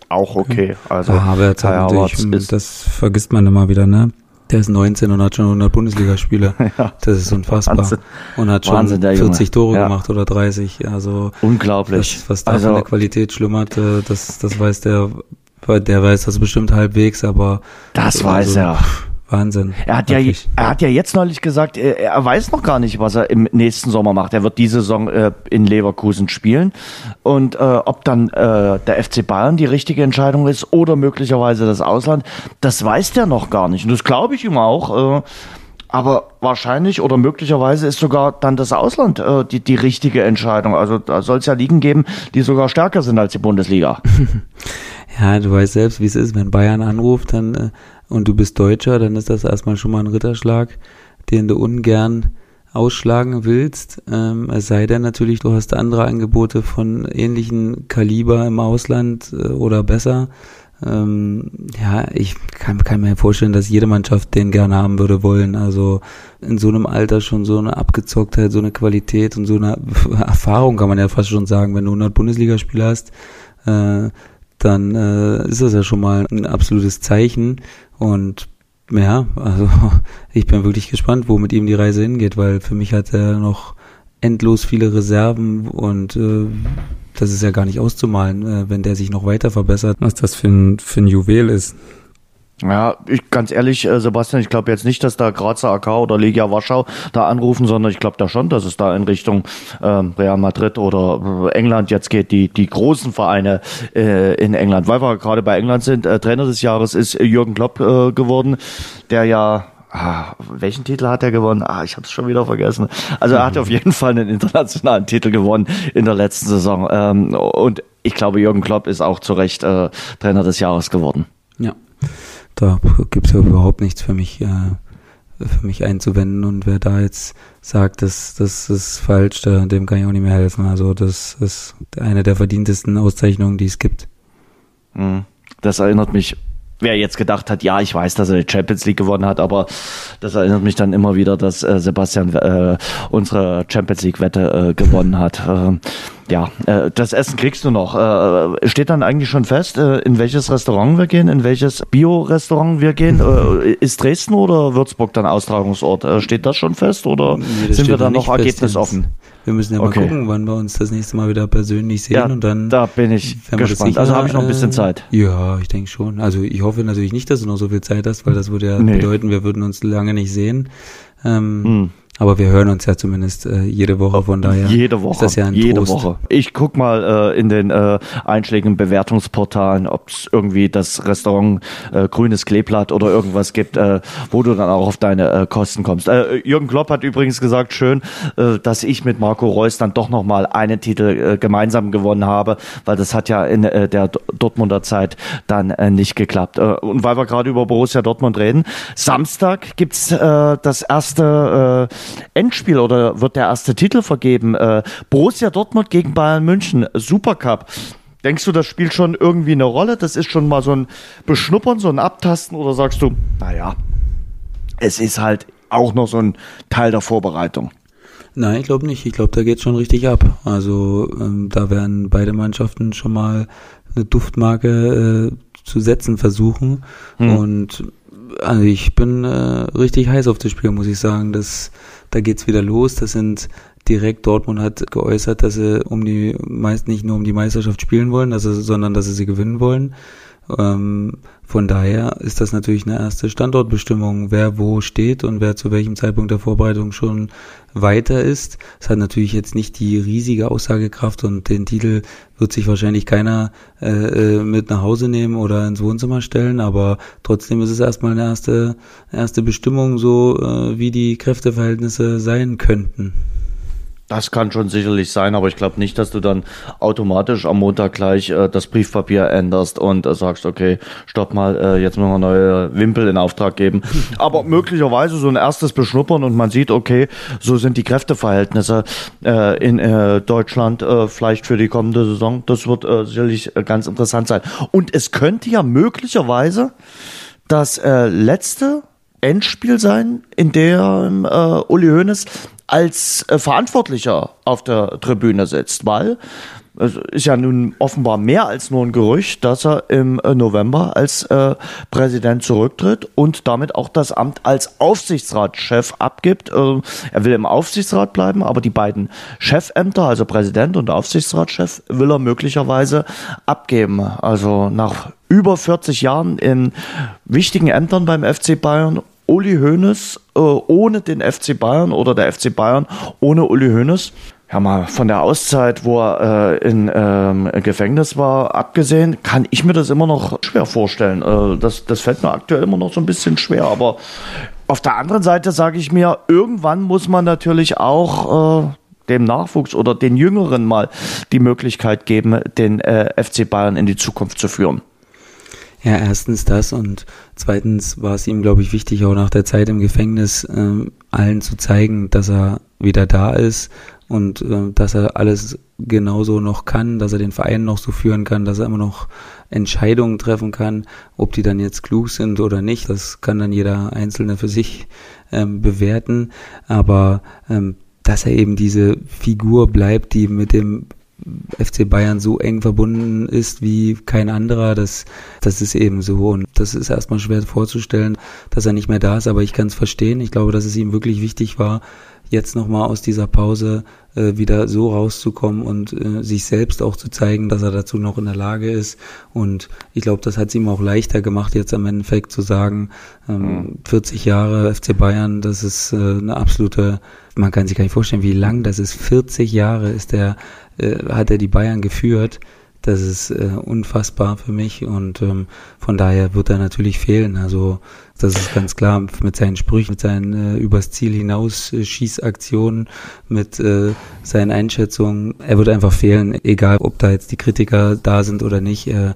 Auch okay. Also ja, Havertz hat natürlich, das vergisst man immer wieder, ne? Der ist 19 und hat schon 100 Bundesligaspiele. ja. Das ist unfassbar. Wahnsinn. Und hat schon Wahnsinn, 40 Tore ja. gemacht oder 30. Also unglaublich. Was, was da also, von der Qualität schlummert, äh, das, das weiß der, der weiß das bestimmt halbwegs, aber das also, weiß er. Wahnsinn. Er hat wirklich. ja, er hat ja jetzt neulich gesagt, er, weiß noch gar nicht, was er im nächsten Sommer macht. Er wird diese Saison äh, in Leverkusen spielen und äh, ob dann äh, der FC Bayern die richtige Entscheidung ist oder möglicherweise das Ausland, das weiß der noch gar nicht. Und das glaube ich ihm auch. Äh, aber wahrscheinlich oder möglicherweise ist sogar dann das Ausland äh, die, die richtige Entscheidung. Also da soll es ja Ligen geben, die sogar stärker sind als die Bundesliga. ja, du weißt selbst, wie es ist, wenn Bayern anruft, dann äh, und du bist Deutscher, dann ist das erstmal schon mal ein Ritterschlag, den du ungern ausschlagen willst. Ähm, es sei denn natürlich, du hast andere Angebote von ähnlichen Kaliber im Ausland äh, oder besser. Ähm, ja, ich kann, kann, mir vorstellen, dass jede Mannschaft den gerne haben würde wollen. Also in so einem Alter schon so eine Abgezocktheit, so eine Qualität und so eine Erfahrung kann man ja fast schon sagen, wenn du 100 Bundesligaspiele hast. Äh, dann äh, ist das ja schon mal ein absolutes Zeichen. Und ja, also ich bin wirklich gespannt, wo mit ihm die Reise hingeht, weil für mich hat er noch endlos viele Reserven und äh, das ist ja gar nicht auszumalen, äh, wenn der sich noch weiter verbessert, was das für ein, für ein Juwel ist. Ja, ich, ganz ehrlich, äh, Sebastian, ich glaube jetzt nicht, dass da Grazer AK oder Legia Warschau da anrufen, sondern ich glaube da schon, dass es da in Richtung äh, Real Madrid oder äh, England jetzt geht, die die großen Vereine äh, in England. Weil wir gerade bei England sind, äh, Trainer des Jahres ist Jürgen Klopp äh, geworden, der ja Ah, welchen Titel hat er gewonnen? Ah, ich habe es schon wieder vergessen. Also er hat auf jeden Fall einen internationalen Titel gewonnen in der letzten Saison. Ähm, und ich glaube, Jürgen Klopp ist auch zu Recht äh, Trainer des Jahres geworden. Ja da gibt es ja überhaupt nichts für mich, äh, für mich einzuwenden. Und wer da jetzt sagt, das, das ist falsch, da, dem kann ich auch nicht mehr helfen. Also das ist eine der verdientesten Auszeichnungen, die es gibt. Hm. Das erinnert mich wer jetzt gedacht hat, ja, ich weiß, dass er die Champions League gewonnen hat, aber das erinnert mich dann immer wieder, dass äh, Sebastian äh, unsere Champions League Wette äh, gewonnen hat. Äh, ja, äh, das Essen kriegst du noch. Äh, steht dann eigentlich schon fest, äh, in welches Restaurant wir gehen, in welches Bio-Restaurant wir gehen? Äh, ist Dresden oder Würzburg dann Austragungsort? Äh, steht das schon fest oder nee, sind wir dann noch ergebnisoffen? Wir müssen ja mal okay. gucken, wann wir uns das nächste Mal wieder persönlich sehen ja, und dann. Da bin ich gespannt. also habe ich noch ein bisschen Zeit. Ja, ich denke schon. Also ich hoffe natürlich nicht, dass du noch so viel Zeit hast, weil das würde ja nee. bedeuten, wir würden uns lange nicht sehen. Ähm, hm. Aber wir hören uns ja zumindest äh, jede Woche, von daher jede Woche, ist das ja ein jede Trost. Woche. Ich guck mal äh, in den äh, einschlägigen Bewertungsportalen, ob es irgendwie das Restaurant äh, Grünes Kleeblatt oder irgendwas gibt, äh, wo du dann auch auf deine äh, Kosten kommst. Äh, Jürgen Klopp hat übrigens gesagt, schön, äh, dass ich mit Marco Reus dann doch nochmal einen Titel äh, gemeinsam gewonnen habe, weil das hat ja in äh, der Dortmunder Zeit dann äh, nicht geklappt. Äh, und weil wir gerade über Borussia Dortmund reden, Samstag gibt's äh, das erste äh, Endspiel oder wird der erste Titel vergeben. Äh, Borussia Dortmund gegen Bayern München, Supercup. Denkst du, das spielt schon irgendwie eine Rolle? Das ist schon mal so ein Beschnuppern, so ein Abtasten oder sagst du, naja, es ist halt auch noch so ein Teil der Vorbereitung? Nein, ich glaube nicht. Ich glaube, da geht schon richtig ab. Also ähm, da werden beide Mannschaften schon mal eine Duftmarke äh, zu setzen versuchen. Hm. Und also ich bin äh, richtig heiß auf das Spiel, muss ich sagen. Das, da geht's wieder los. Das sind direkt Dortmund hat geäußert, dass sie um die meist nicht nur um die Meisterschaft spielen wollen, dass sie, sondern dass sie sie gewinnen wollen. Ähm, von daher ist das natürlich eine erste Standortbestimmung, wer wo steht und wer zu welchem Zeitpunkt der Vorbereitung schon weiter ist. Es hat natürlich jetzt nicht die riesige Aussagekraft und den Titel wird sich wahrscheinlich keiner äh, äh, mit nach Hause nehmen oder ins Wohnzimmer stellen, aber trotzdem ist es erstmal eine erste, erste Bestimmung, so äh, wie die Kräfteverhältnisse sein könnten. Das kann schon sicherlich sein, aber ich glaube nicht, dass du dann automatisch am Montag gleich äh, das Briefpapier änderst und äh, sagst, okay, stopp mal, äh, jetzt müssen wir neue Wimpel in Auftrag geben. Aber möglicherweise so ein erstes Beschnuppern und man sieht, okay, so sind die Kräfteverhältnisse äh, in äh, Deutschland äh, vielleicht für die kommende Saison. Das wird äh, sicherlich äh, ganz interessant sein. Und es könnte ja möglicherweise das äh, letzte Endspiel sein, in dem äh, Uli Hoeneß als äh, Verantwortlicher auf der Tribüne sitzt, weil es ist ja nun offenbar mehr als nur ein Gerücht, dass er im äh, November als äh, Präsident zurücktritt und damit auch das Amt als Aufsichtsratschef abgibt. Äh, er will im Aufsichtsrat bleiben, aber die beiden Chefämter, also Präsident und Aufsichtsratschef, will er möglicherweise abgeben. Also nach über 40 Jahren in wichtigen Ämtern beim FC Bayern Uli Hoeneß äh, ohne den FC Bayern oder der FC Bayern ohne Uli Hoeneß. Ja, mal von der Auszeit, wo er äh, in ähm, Gefängnis war, abgesehen, kann ich mir das immer noch schwer vorstellen. Äh, das, das fällt mir aktuell immer noch so ein bisschen schwer. Aber auf der anderen Seite sage ich mir, irgendwann muss man natürlich auch äh, dem Nachwuchs oder den Jüngeren mal die Möglichkeit geben, den äh, FC Bayern in die Zukunft zu führen. Ja, erstens das und zweitens war es ihm, glaube ich, wichtig, auch nach der Zeit im Gefängnis äh, allen zu zeigen, dass er wieder da ist und äh, dass er alles genauso noch kann, dass er den Verein noch so führen kann, dass er immer noch Entscheidungen treffen kann, ob die dann jetzt klug sind oder nicht, das kann dann jeder Einzelne für sich ähm, bewerten, aber ähm, dass er eben diese Figur bleibt, die mit dem FC Bayern so eng verbunden ist wie kein anderer, das, das ist eben so. Und das ist erstmal schwer vorzustellen, dass er nicht mehr da ist, aber ich kann es verstehen. Ich glaube, dass es ihm wirklich wichtig war, jetzt nochmal aus dieser Pause äh, wieder so rauszukommen und äh, sich selbst auch zu zeigen, dass er dazu noch in der Lage ist. Und ich glaube, das hat es ihm auch leichter gemacht, jetzt am Endeffekt zu sagen, ähm, 40 mhm. Jahre FC Bayern, das ist äh, eine absolute, man kann sich gar nicht vorstellen, wie lang das ist. 40 Jahre ist der äh, hat er die Bayern geführt. Das ist äh, unfassbar für mich und ähm, von daher wird er natürlich fehlen. Also das ist ganz klar mit seinen Sprüchen, mit seinen äh, übers Ziel hinaus äh, Schießaktionen, mit äh, seinen Einschätzungen. Er wird einfach fehlen, egal ob da jetzt die Kritiker da sind oder nicht. Äh,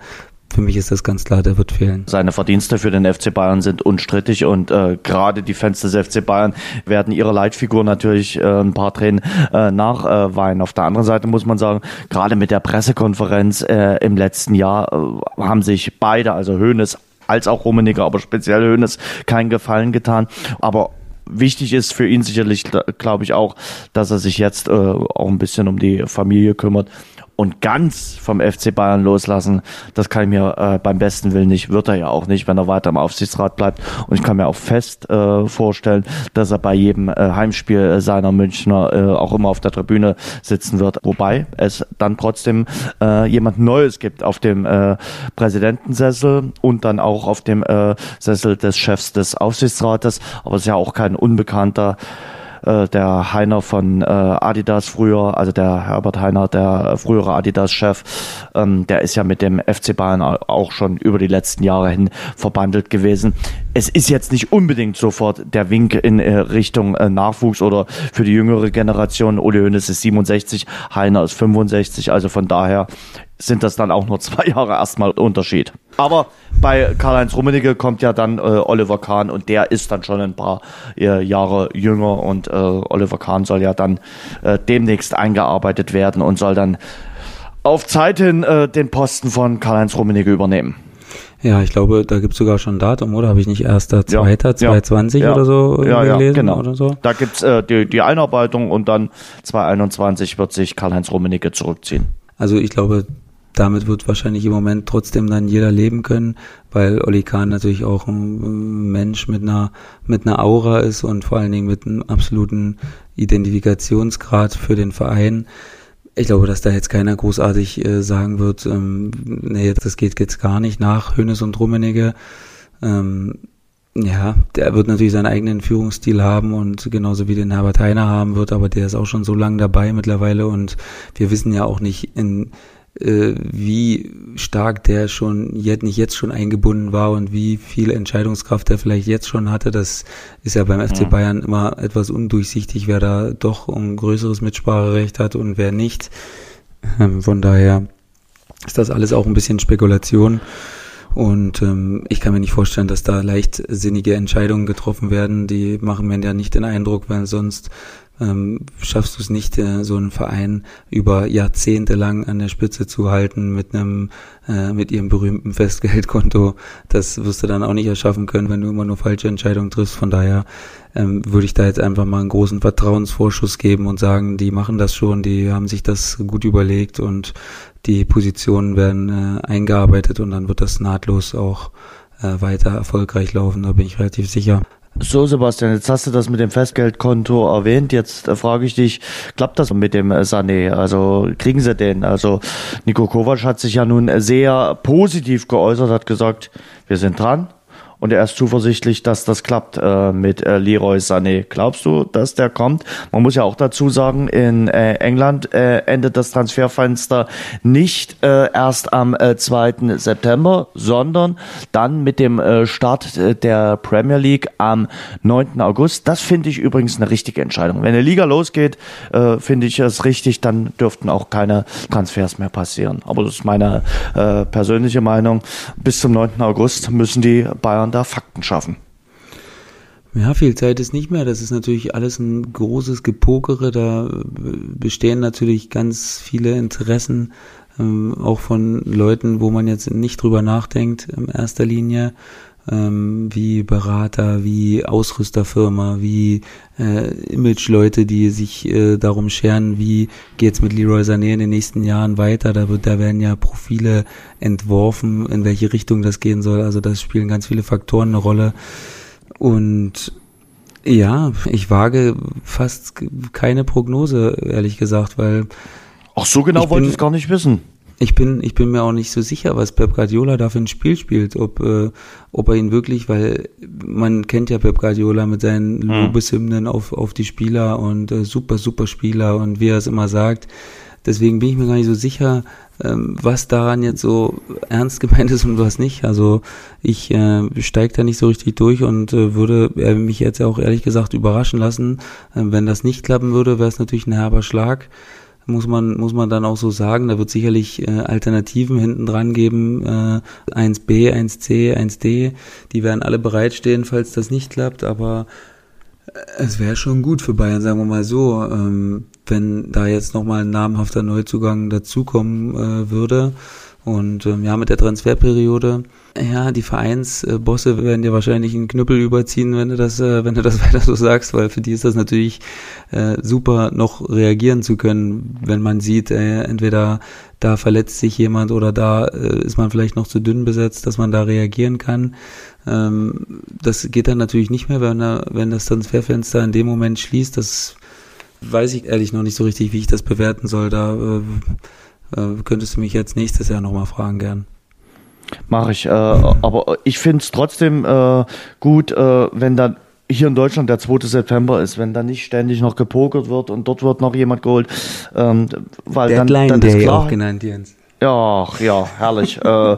für mich ist das ganz klar, der wird fehlen. Seine Verdienste für den FC Bayern sind unstrittig und äh, gerade die Fans des FC Bayern werden ihrer Leitfigur natürlich äh, ein paar Tränen äh, nachweinen. Auf der anderen Seite muss man sagen, gerade mit der Pressekonferenz äh, im letzten Jahr äh, haben sich beide, also Hoeneß als auch Rummenigge, aber speziell Hoeneß, keinen Gefallen getan. Aber wichtig ist für ihn sicherlich, glaube ich auch, dass er sich jetzt äh, auch ein bisschen um die Familie kümmert und ganz vom FC Bayern loslassen, das kann ich mir äh, beim besten Willen nicht, wird er ja auch nicht, wenn er weiter im Aufsichtsrat bleibt. Und ich kann mir auch fest äh, vorstellen, dass er bei jedem äh, Heimspiel seiner Münchner äh, auch immer auf der Tribüne sitzen wird. Wobei es dann trotzdem äh, jemand Neues gibt auf dem äh, Präsidentensessel und dann auch auf dem äh, Sessel des Chefs des Aufsichtsrates. Aber es ist ja auch kein unbekannter äh, der Heiner von äh, Adidas früher, also der Herbert Heiner, der frühere Adidas-Chef, ähm, der ist ja mit dem FC Bayern auch schon über die letzten Jahre hin verbandelt gewesen. Es ist jetzt nicht unbedingt sofort der Wink in äh, Richtung äh, Nachwuchs oder für die jüngere Generation. Ole Hoeneß ist 67, Heiner ist 65, also von daher sind das dann auch nur zwei Jahre erstmal Unterschied. Aber bei Karl-Heinz Rummenigge kommt ja dann äh, Oliver Kahn und der ist dann schon ein paar äh, Jahre jünger und äh, Oliver Kahn soll ja dann äh, demnächst eingearbeitet werden und soll dann auf Zeit hin äh, den Posten von Karl-Heinz Rummenigge übernehmen. Ja, ich glaube, da gibt es sogar schon ein Datum, oder? Habe ich nicht erster, zweiter, ja, 2020 ja, oder so ja, gelesen? Ja, genau. Oder so? Da gibt's äh, die, die Einarbeitung und dann 2021 wird sich Karl-Heinz Rummenigge zurückziehen. Also ich glaube, damit wird wahrscheinlich im Moment trotzdem dann jeder leben können, weil Oli Kahn natürlich auch ein Mensch mit einer, mit einer Aura ist und vor allen Dingen mit einem absoluten Identifikationsgrad für den Verein. Ich glaube, dass da jetzt keiner großartig äh, sagen wird, ähm, nee, das geht jetzt gar nicht nach Hönes und Rummenigge. Ähm, ja, der wird natürlich seinen eigenen Führungsstil haben und genauso wie den Herbert Heiner haben wird, aber der ist auch schon so lange dabei mittlerweile und wir wissen ja auch nicht, in wie stark der schon jetzt nicht jetzt schon eingebunden war und wie viel Entscheidungskraft er vielleicht jetzt schon hatte. Das ist ja beim FC Bayern immer etwas undurchsichtig, wer da doch ein größeres Mitspracherecht hat und wer nicht. Ähm, von daher ist das alles auch ein bisschen Spekulation. Und ähm, ich kann mir nicht vorstellen, dass da leichtsinnige Entscheidungen getroffen werden. Die machen mir ja nicht den Eindruck, weil sonst ähm, schaffst du es nicht, äh, so einen Verein über Jahrzehnte lang an der Spitze zu halten mit einem, äh, mit ihrem berühmten Festgeldkonto. Das wirst du dann auch nicht erschaffen können, wenn du immer nur falsche Entscheidungen triffst. Von daher ähm, würde ich da jetzt einfach mal einen großen Vertrauensvorschuss geben und sagen, die machen das schon, die haben sich das gut überlegt und die Positionen werden äh, eingearbeitet und dann wird das nahtlos auch äh, weiter erfolgreich laufen, da bin ich relativ sicher. So, Sebastian, jetzt hast du das mit dem Festgeldkonto erwähnt. Jetzt äh, frage ich dich, klappt das mit dem äh, Sané? Also kriegen sie den? Also Nico Kovac hat sich ja nun sehr positiv geäußert, hat gesagt, wir sind dran, und er ist zuversichtlich, dass das klappt äh, mit äh, Leroy Sané. Glaubst du, dass der kommt? Man muss ja auch dazu sagen, in äh, England äh, endet das Transferfenster nicht äh, erst am äh, 2. September, sondern dann mit dem äh, Start äh, der Premier League am 9. August. Das finde ich übrigens eine richtige Entscheidung. Wenn eine Liga losgeht, äh, finde ich es richtig, dann dürften auch keine Transfers mehr passieren. Aber das ist meine äh, persönliche Meinung. Bis zum 9. August müssen die Bayern Jahren da Fakten schaffen. Ja, viel Zeit ist nicht mehr. Das ist natürlich alles ein großes Gepokere. Da bestehen natürlich ganz viele Interessen, ähm, auch von Leuten, wo man jetzt nicht drüber nachdenkt in erster Linie ähm, wie Berater, wie Ausrüsterfirma, wie äh, Image-Leute, die sich äh, darum scheren, wie geht's mit Leroy Sané in den nächsten Jahren weiter. Da wird, da werden ja Profile entworfen, in welche Richtung das gehen soll. Also das spielen ganz viele Faktoren eine Rolle. Und ja, ich wage fast keine Prognose, ehrlich gesagt, weil. Ach, so genau wollte ich es gar nicht wissen. Ich bin, ich bin mir auch nicht so sicher, was Pep Guardiola da für ein Spiel spielt, ob, äh, ob er ihn wirklich, weil man kennt ja Pep Guardiola mit seinen hm. Lobeshymnen auf, auf die Spieler und äh, super, super Spieler und wie er es immer sagt. Deswegen bin ich mir gar nicht so sicher, ähm, was daran jetzt so ernst gemeint ist und was nicht. Also ich äh, steige da nicht so richtig durch und äh, würde äh, mich jetzt auch ehrlich gesagt überraschen lassen. Äh, wenn das nicht klappen würde, wäre es natürlich ein herber Schlag muss man, muss man dann auch so sagen. Da wird sicherlich äh, Alternativen hinten dran geben, äh, 1b, 1c, 1d, die werden alle bereitstehen, falls das nicht klappt, aber äh, es wäre schon gut für Bayern, sagen wir mal so, ähm, wenn da jetzt nochmal ein namhafter Neuzugang dazukommen äh, würde. Und ähm, ja, mit der Transferperiode, ja, die Vereinsbosse werden dir wahrscheinlich einen Knüppel überziehen, wenn du das, äh, wenn du das weiter so sagst, weil für die ist das natürlich äh, super, noch reagieren zu können, wenn man sieht, äh, entweder da verletzt sich jemand oder da äh, ist man vielleicht noch zu dünn besetzt, dass man da reagieren kann. Ähm, das geht dann natürlich nicht mehr, wenn, wenn das Transferfenster in dem Moment schließt. Das weiß ich ehrlich noch nicht so richtig, wie ich das bewerten soll. Da äh, äh, könntest du mich jetzt nächstes Jahr nochmal fragen gern. Mache ich. Äh, aber ich finde es trotzdem äh, gut, äh, wenn dann hier in Deutschland der 2. September ist, wenn da nicht ständig noch gepokert wird und dort wird noch jemand geholt. Ähm, weil Deadline dann, dann Day ist klar, auch genannt, Jens. Ja, ja, herrlich. äh,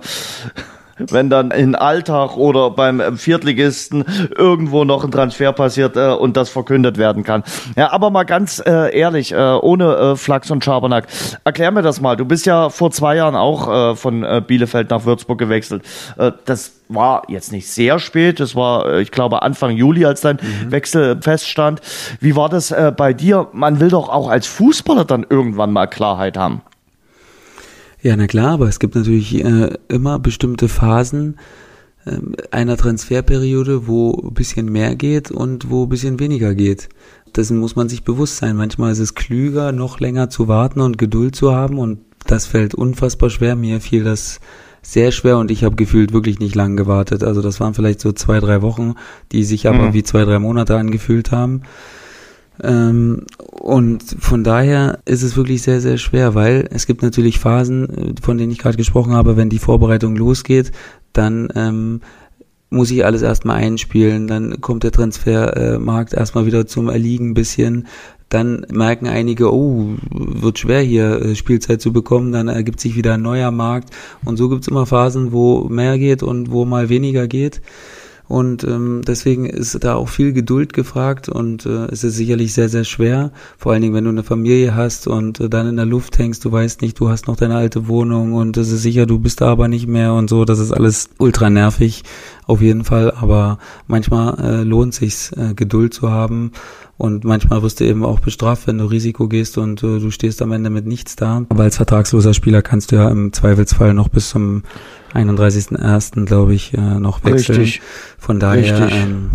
wenn dann in Alltag oder beim Viertligisten irgendwo noch ein Transfer passiert äh, und das verkündet werden kann. Ja, aber mal ganz äh, ehrlich, äh, ohne äh, Flachs und Schabernack, erklär mir das mal. Du bist ja vor zwei Jahren auch äh, von äh, Bielefeld nach Würzburg gewechselt. Äh, das war jetzt nicht sehr spät, das war, äh, ich glaube, Anfang Juli, als dein mhm. Wechsel feststand. Wie war das äh, bei dir? Man will doch auch als Fußballer dann irgendwann mal Klarheit haben. Ja, na klar, aber es gibt natürlich äh, immer bestimmte Phasen äh, einer Transferperiode, wo ein bisschen mehr geht und wo ein bisschen weniger geht. Dessen muss man sich bewusst sein. Manchmal ist es klüger, noch länger zu warten und Geduld zu haben und das fällt unfassbar schwer. Mir fiel das sehr schwer und ich habe gefühlt wirklich nicht lang gewartet. Also das waren vielleicht so zwei, drei Wochen, die sich aber mhm. wie zwei, drei Monate angefühlt haben. Ähm, und von daher ist es wirklich sehr, sehr schwer, weil es gibt natürlich Phasen, von denen ich gerade gesprochen habe, wenn die Vorbereitung losgeht, dann ähm, muss ich alles erstmal einspielen, dann kommt der Transfermarkt erstmal wieder zum Erliegen bisschen, dann merken einige, oh, wird schwer hier äh, Spielzeit zu bekommen, dann ergibt sich wieder ein neuer Markt und so gibt's immer Phasen, wo mehr geht und wo mal weniger geht. Und ähm, deswegen ist da auch viel Geduld gefragt und äh, es ist sicherlich sehr, sehr schwer. Vor allen Dingen, wenn du eine Familie hast und äh, dann in der Luft hängst, du weißt nicht, du hast noch deine alte Wohnung und es ist sicher, du bist da aber nicht mehr und so. Das ist alles ultra nervig, auf jeden Fall. Aber manchmal äh, lohnt sich's, äh, Geduld zu haben und manchmal wirst du eben auch bestraft, wenn du Risiko gehst und äh, du stehst am Ende mit nichts da. Aber als vertragsloser Spieler kannst du ja im Zweifelsfall noch bis zum 31.01. glaube ich äh, noch wechseln. Richtig. Von daher ähm,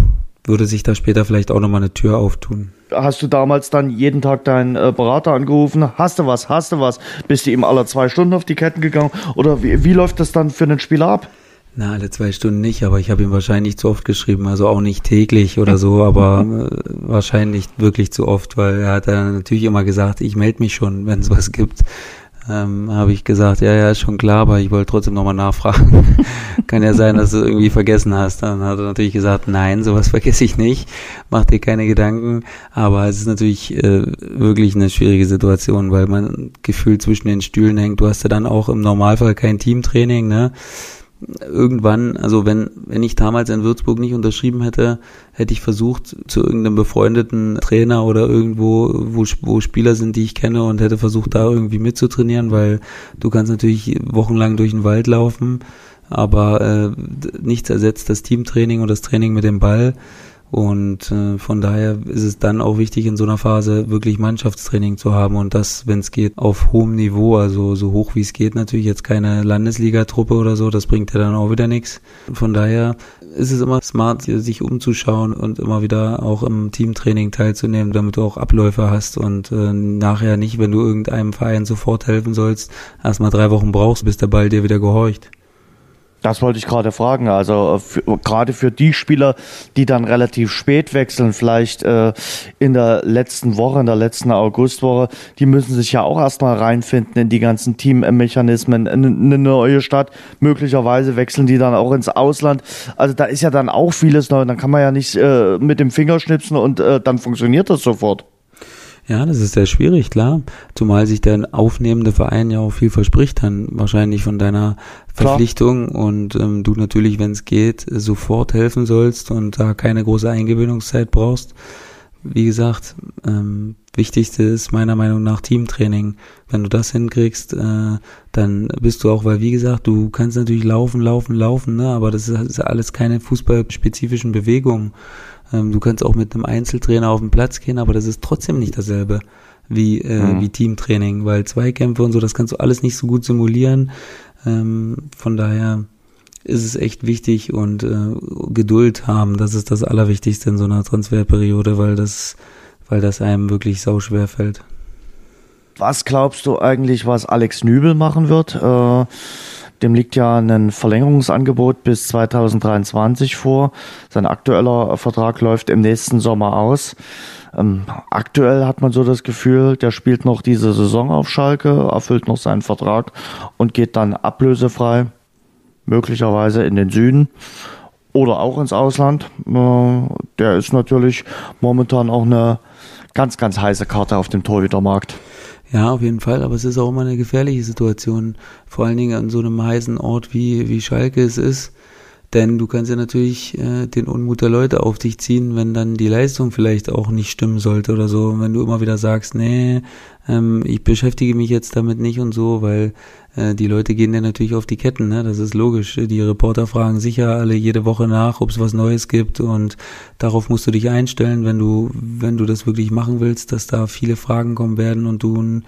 würde sich da später vielleicht auch nochmal eine Tür auftun. Hast du damals dann jeden Tag deinen äh, Berater angerufen? Hast du was? Hast du was? Bist du ihm alle zwei Stunden auf die Ketten gegangen? Oder wie, wie läuft das dann für einen Spieler ab? Na, alle zwei Stunden nicht, aber ich habe ihm wahrscheinlich zu oft geschrieben, also auch nicht täglich oder so, aber äh, wahrscheinlich wirklich zu oft, weil er hat dann natürlich immer gesagt, ich melde mich schon, wenn es was gibt. Ähm, habe ich gesagt, ja, ja, ist schon klar, aber ich wollte trotzdem nochmal nachfragen. Kann ja sein, dass du irgendwie vergessen hast. Dann hat er natürlich gesagt, nein, sowas vergesse ich nicht, mach dir keine Gedanken. Aber es ist natürlich äh, wirklich eine schwierige Situation, weil man gefühlt zwischen den Stühlen hängt. Du hast ja dann auch im Normalfall kein Teamtraining, ne? Irgendwann, also wenn, wenn ich damals in Würzburg nicht unterschrieben hätte, hätte ich versucht, zu irgendeinem befreundeten Trainer oder irgendwo, wo, wo Spieler sind, die ich kenne und hätte versucht, da irgendwie mitzutrainieren, weil du kannst natürlich wochenlang durch den Wald laufen, aber äh, nichts ersetzt das Teamtraining und das Training mit dem Ball. Und äh, von daher ist es dann auch wichtig, in so einer Phase wirklich Mannschaftstraining zu haben und das, wenn es geht, auf hohem Niveau, also so hoch wie es geht, natürlich jetzt keine Landesligatruppe oder so, das bringt ja dann auch wieder nichts. Von daher ist es immer smart, sich umzuschauen und immer wieder auch im Teamtraining teilzunehmen, damit du auch Abläufe hast und äh, nachher nicht, wenn du irgendeinem Verein sofort helfen sollst, erstmal drei Wochen brauchst, bis der Ball dir wieder gehorcht. Das wollte ich gerade fragen. Also äh, für, gerade für die Spieler, die dann relativ spät wechseln, vielleicht äh, in der letzten Woche, in der letzten Augustwoche, die müssen sich ja auch erstmal reinfinden in die ganzen Teammechanismen, in eine neue Stadt. Möglicherweise wechseln die dann auch ins Ausland. Also da ist ja dann auch vieles neu. Dann kann man ja nicht äh, mit dem Finger schnipsen und äh, dann funktioniert das sofort. Ja, das ist sehr schwierig, klar. Zumal sich der aufnehmende Verein ja auch viel verspricht dann wahrscheinlich von deiner Verpflichtung klar. und ähm, du natürlich, wenn es geht, sofort helfen sollst und da keine große Eingewöhnungszeit brauchst. Wie gesagt, ähm, wichtigste ist meiner Meinung nach Teamtraining. Wenn du das hinkriegst, äh, dann bist du auch, weil wie gesagt, du kannst natürlich laufen, laufen, laufen, ne? aber das ist, das ist alles keine fußballspezifischen Bewegungen. Ähm, du kannst auch mit einem Einzeltrainer auf den Platz gehen, aber das ist trotzdem nicht dasselbe wie, äh, mhm. wie Teamtraining, weil Zweikämpfe und so, das kannst du alles nicht so gut simulieren. Ähm, von daher ist es echt wichtig und äh, Geduld haben, das ist das Allerwichtigste in so einer Transferperiode, weil das, weil das einem wirklich sau schwer fällt. Was glaubst du eigentlich, was Alex Nübel machen wird? Äh dem liegt ja ein Verlängerungsangebot bis 2023 vor. Sein aktueller Vertrag läuft im nächsten Sommer aus. Ähm, aktuell hat man so das Gefühl, der spielt noch diese Saison auf Schalke, erfüllt noch seinen Vertrag und geht dann ablösefrei, möglicherweise in den Süden oder auch ins Ausland. Äh, der ist natürlich momentan auch eine ganz, ganz heiße Karte auf dem Torhütermarkt. Ja, auf jeden Fall, aber es ist auch immer eine gefährliche Situation, vor allen Dingen an so einem heißen Ort wie, wie Schalke es ist. Denn du kannst ja natürlich äh, den Unmut der Leute auf dich ziehen, wenn dann die Leistung vielleicht auch nicht stimmen sollte oder so. Und wenn du immer wieder sagst, nee, ähm, ich beschäftige mich jetzt damit nicht und so, weil äh, die Leute gehen ja natürlich auf die Ketten, ne? Das ist logisch. Die Reporter fragen sicher alle jede Woche nach, ob es was Neues gibt und darauf musst du dich einstellen, wenn du, wenn du das wirklich machen willst, dass da viele Fragen kommen werden und du ein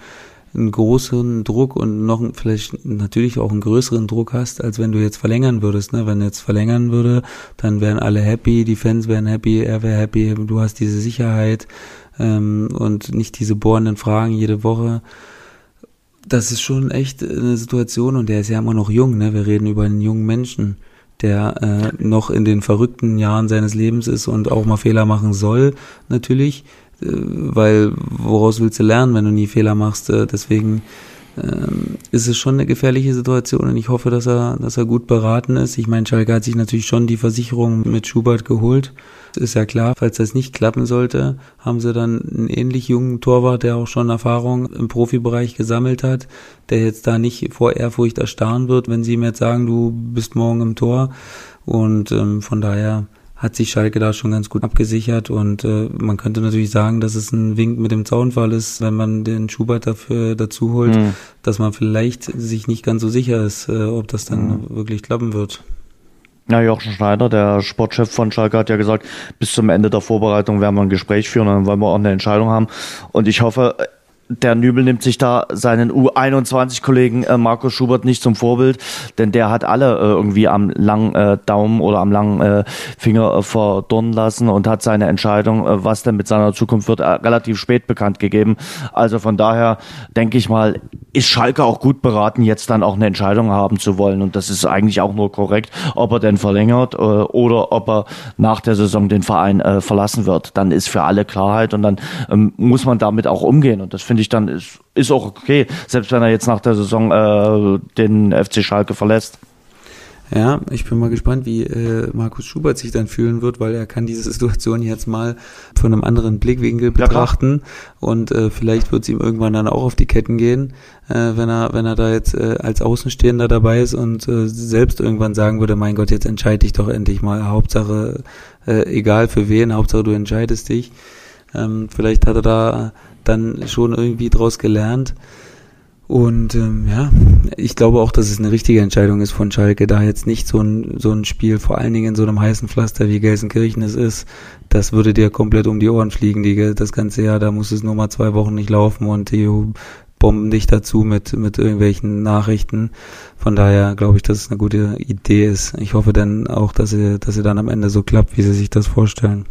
einen großen Druck und noch vielleicht natürlich auch einen größeren Druck hast, als wenn du jetzt verlängern würdest. Ne? Wenn jetzt verlängern würde, dann wären alle happy, die Fans wären happy, er wäre happy, du hast diese Sicherheit ähm, und nicht diese bohrenden Fragen jede Woche. das ist schon echt eine Situation und der ist ja immer noch jung, ne? Wir reden über einen jungen Menschen, der äh, noch in den verrückten Jahren seines Lebens ist und auch mal Fehler machen soll, natürlich, weil woraus willst du lernen, wenn du nie Fehler machst? Äh, deswegen ähm, ist es schon eine gefährliche Situation und ich hoffe, dass er, dass er gut beraten ist. Ich meine, Schalke hat sich natürlich schon die Versicherung mit Schubert geholt. Ist ja klar, falls das nicht klappen sollte, haben sie dann einen ähnlich jungen Torwart, der auch schon Erfahrung im Profibereich gesammelt hat, der jetzt da nicht vor Ehrfurcht erstarren wird, wenn sie ihm jetzt sagen, du bist morgen im Tor. Und ähm, von daher hat sich Schalke da schon ganz gut abgesichert und äh, man könnte natürlich sagen, dass es ein Wink mit dem Zaunfall ist, wenn man den Schubert dafür dazu holt, mhm. dass man vielleicht sich nicht ganz so sicher ist, äh, ob das dann mhm. wirklich klappen wird. Ja, Jochen Schneider, der Sportchef von Schalke, hat ja gesagt, bis zum Ende der Vorbereitung werden wir ein Gespräch führen, dann wollen wir auch eine Entscheidung haben. Und ich hoffe, der Nübel nimmt sich da seinen U21-Kollegen äh, Markus Schubert nicht zum Vorbild, denn der hat alle äh, irgendwie am langen äh, Daumen oder am langen äh, Finger äh, verdorren lassen und hat seine Entscheidung, äh, was denn mit seiner Zukunft wird, äh, relativ spät bekannt gegeben. Also von daher denke ich mal, ist Schalke auch gut beraten, jetzt dann auch eine Entscheidung haben zu wollen. Und das ist eigentlich auch nur korrekt, ob er denn verlängert äh, oder ob er nach der Saison den Verein äh, verlassen wird. Dann ist für alle Klarheit und dann ähm, muss man damit auch umgehen. Und das finde finde ich dann, ist, ist auch okay, selbst wenn er jetzt nach der Saison äh, den FC Schalke verlässt. Ja, ich bin mal gespannt, wie äh, Markus Schubert sich dann fühlen wird, weil er kann diese Situation jetzt mal von einem anderen Blickwinkel betrachten ja, und äh, vielleicht wird es ihm irgendwann dann auch auf die Ketten gehen, äh, wenn er wenn er da jetzt äh, als Außenstehender dabei ist und äh, selbst irgendwann sagen würde, mein Gott, jetzt entscheide dich doch endlich mal, Hauptsache äh, egal für wen, Hauptsache du entscheidest dich. Ähm, vielleicht hat er da dann schon irgendwie draus gelernt. Und ähm, ja, ich glaube auch, dass es eine richtige Entscheidung ist von Schalke, da jetzt nicht so ein, so ein Spiel, vor allen Dingen in so einem heißen Pflaster wie Gelsenkirchen es ist, das würde dir komplett um die Ohren fliegen, die, das ganze Jahr, da muss es nur mal zwei Wochen nicht laufen und die bomben dich dazu mit, mit irgendwelchen Nachrichten. Von daher glaube ich, dass es eine gute Idee ist. Ich hoffe dann auch, dass sie, dass sie dann am Ende so klappt, wie sie sich das vorstellen.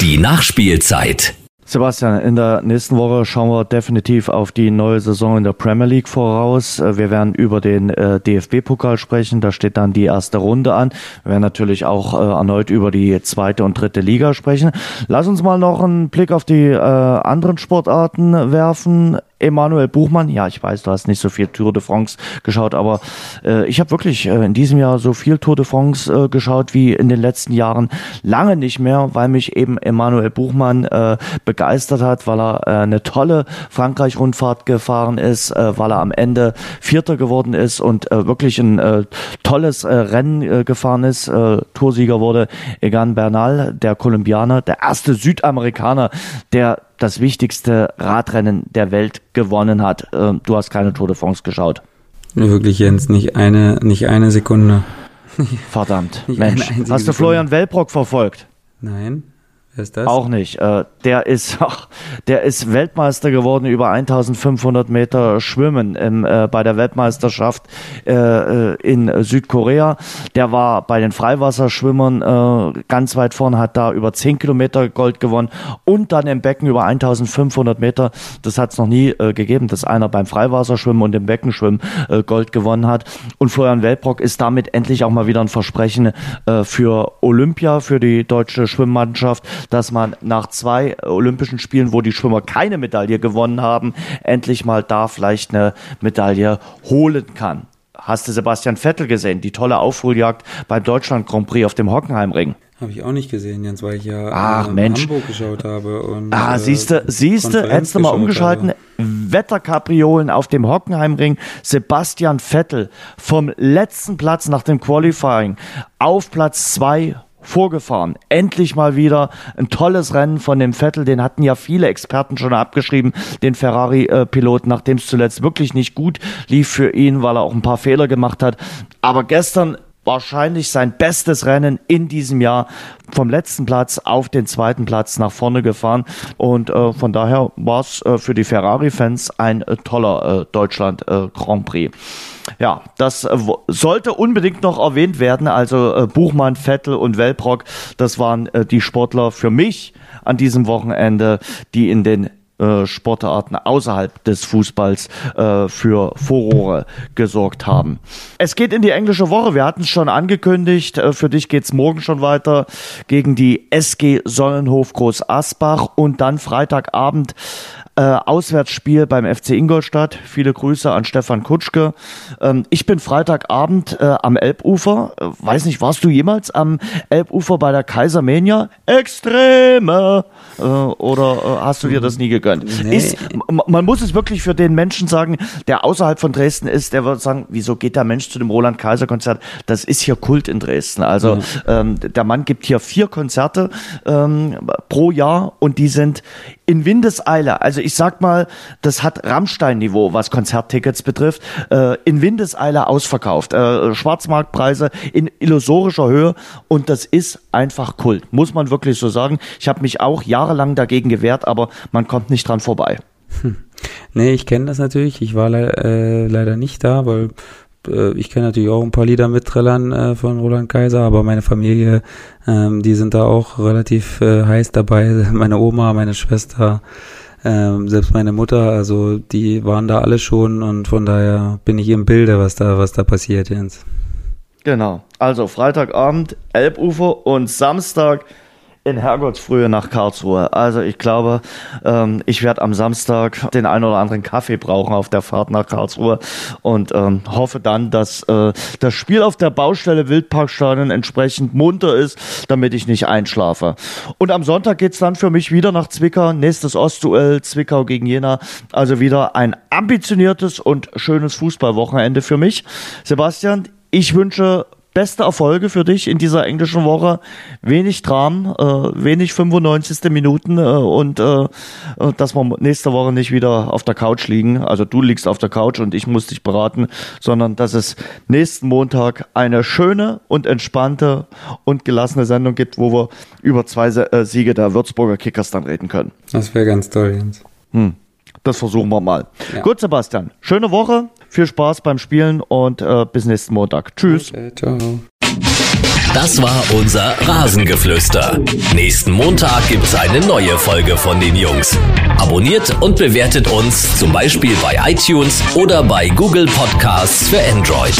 Die Nachspielzeit. Sebastian, in der nächsten Woche schauen wir definitiv auf die neue Saison in der Premier League voraus. Äh, wir werden über den äh, DFB-Pokal sprechen, da steht dann die erste Runde an. Wir werden natürlich auch äh, erneut über die zweite und dritte Liga sprechen. Lass uns mal noch einen Blick auf die äh, anderen Sportarten werfen. Emanuel Buchmann, ja, ich weiß, du hast nicht so viel Tour de France geschaut, aber äh, ich habe wirklich äh, in diesem Jahr so viel Tour de France äh, geschaut wie in den letzten Jahren lange nicht mehr, weil mich eben Emanuel Buchmann äh, begeistert hat, weil er äh, eine tolle Frankreich-Rundfahrt gefahren ist, äh, weil er am Ende Vierter geworden ist und äh, wirklich ein äh, tolles äh, Rennen äh, gefahren ist. Äh, Toursieger wurde Egan Bernal, der Kolumbianer, der erste Südamerikaner, der das wichtigste Radrennen der Welt gewonnen hat. Ähm, du hast keine Tour de France geschaut. Wirklich, Jens, nicht eine, nicht eine Sekunde. Verdammt, Mensch. Hast du Florian Wellbrock verfolgt? Nein. Wer ist das? Auch nicht. Äh, der ist, ach, der ist Weltmeister geworden über 1500 Meter Schwimmen im, äh, bei der Weltmeisterschaft äh, äh, in Südkorea. Der war bei den Freiwasserschwimmern äh, ganz weit vorne, hat da über 10 Kilometer Gold gewonnen und dann im Becken über 1500 Meter. Das hat es noch nie äh, gegeben, dass einer beim Freiwasserschwimmen und im Beckenschwimmen äh, Gold gewonnen hat. Und Florian Weltbrock ist damit endlich auch mal wieder ein Versprechen äh, für Olympia, für die deutsche Schwimmmannschaft dass man nach zwei Olympischen Spielen, wo die Schwimmer keine Medaille gewonnen haben, endlich mal da vielleicht eine Medaille holen kann. Hast du Sebastian Vettel gesehen? Die tolle Aufholjagd beim Deutschland Grand Prix auf dem Hockenheimring. Habe ich auch nicht gesehen, Jens, weil ich ja Ach, ähm, Mensch. Hamburg geschaut habe. Und, ah, siehste, äh, siehste, hättest du mal umgeschalten. Habe. Wetterkapriolen auf dem Hockenheimring. Sebastian Vettel vom letzten Platz nach dem Qualifying auf Platz zwei vorgefahren. Endlich mal wieder ein tolles Rennen von dem Vettel. Den hatten ja viele Experten schon abgeschrieben, den Ferrari-Piloten, nachdem es zuletzt wirklich nicht gut lief für ihn, weil er auch ein paar Fehler gemacht hat. Aber gestern wahrscheinlich sein bestes Rennen in diesem Jahr vom letzten Platz auf den zweiten Platz nach vorne gefahren und äh, von daher war es äh, für die Ferrari-Fans ein äh, toller äh, Deutschland äh, Grand Prix. Ja, das äh, sollte unbedingt noch erwähnt werden. Also Buchmann, Vettel und Welbrock, das waren die Sportler für mich an diesem Wochenende, die in den äh, Sportarten außerhalb des Fußballs äh, für Furore gesorgt haben. Es geht in die englische Woche. Wir hatten es schon angekündigt. Äh, für dich geht's morgen schon weiter gegen die SG Sonnenhof Groß Asbach und dann Freitagabend äh, Auswärtsspiel beim FC Ingolstadt. Viele Grüße an Stefan Kutschke. Ähm, ich bin Freitagabend äh, am Elbufer. Äh, weiß nicht, warst du jemals am Elbufer bei der Kaisermania? Extreme! Äh, oder äh, hast du dir das nie gegönnt? Nee. Ist, man muss es wirklich für den Menschen sagen, der außerhalb von Dresden ist, der wird sagen, wieso geht der Mensch zu dem Roland Kaiser Konzert? Das ist hier Kult in Dresden. Also mhm. ähm, der Mann gibt hier vier Konzerte ähm, pro Jahr und die sind in Windeseile, also ich sag mal, das hat Rammstein-Niveau, was Konzerttickets betrifft, äh, in Windeseile ausverkauft. Äh, Schwarzmarktpreise in illusorischer Höhe und das ist einfach Kult, muss man wirklich so sagen. Ich habe mich auch jahrelang dagegen gewehrt, aber man kommt nicht dran vorbei. Hm. Nee, ich kenne das natürlich. Ich war le äh, leider nicht da, weil ich kenne natürlich auch ein paar Lieder mit Trillern äh, von Roland Kaiser, aber meine Familie, ähm, die sind da auch relativ äh, heiß dabei. Meine Oma, meine Schwester, ähm, selbst meine Mutter, also die waren da alle schon und von daher bin ich im Bilde, was da, was da passiert, Jens. Genau. Also Freitagabend, Elbufer und Samstag in Herrgottsfrühe nach Karlsruhe. Also ich glaube, ähm, ich werde am Samstag den einen oder anderen Kaffee brauchen auf der Fahrt nach Karlsruhe und ähm, hoffe dann, dass äh, das Spiel auf der Baustelle Wildparkstadion entsprechend munter ist, damit ich nicht einschlafe. Und am Sonntag geht's dann für mich wieder nach Zwickau. Nächstes Ostduell Zwickau gegen Jena. Also wieder ein ambitioniertes und schönes Fußballwochenende für mich. Sebastian, ich wünsche beste Erfolge für dich in dieser englischen Woche. Wenig Dram, äh, wenig 95. Minuten äh, und äh, dass wir nächste Woche nicht wieder auf der Couch liegen. Also du liegst auf der Couch und ich muss dich beraten, sondern dass es nächsten Montag eine schöne und entspannte und gelassene Sendung gibt, wo wir über zwei äh, Siege der Würzburger Kickers dann reden können. Das wäre ganz toll, Jens. Hm. Das versuchen wir mal. Ja. Gut, Sebastian. Schöne Woche. Viel Spaß beim Spielen und äh, bis nächsten Montag. Tschüss. Okay, ciao. Das war unser Rasengeflüster. Nächsten Montag gibt's eine neue Folge von den Jungs. Abonniert und bewertet uns zum Beispiel bei iTunes oder bei Google Podcasts für Android.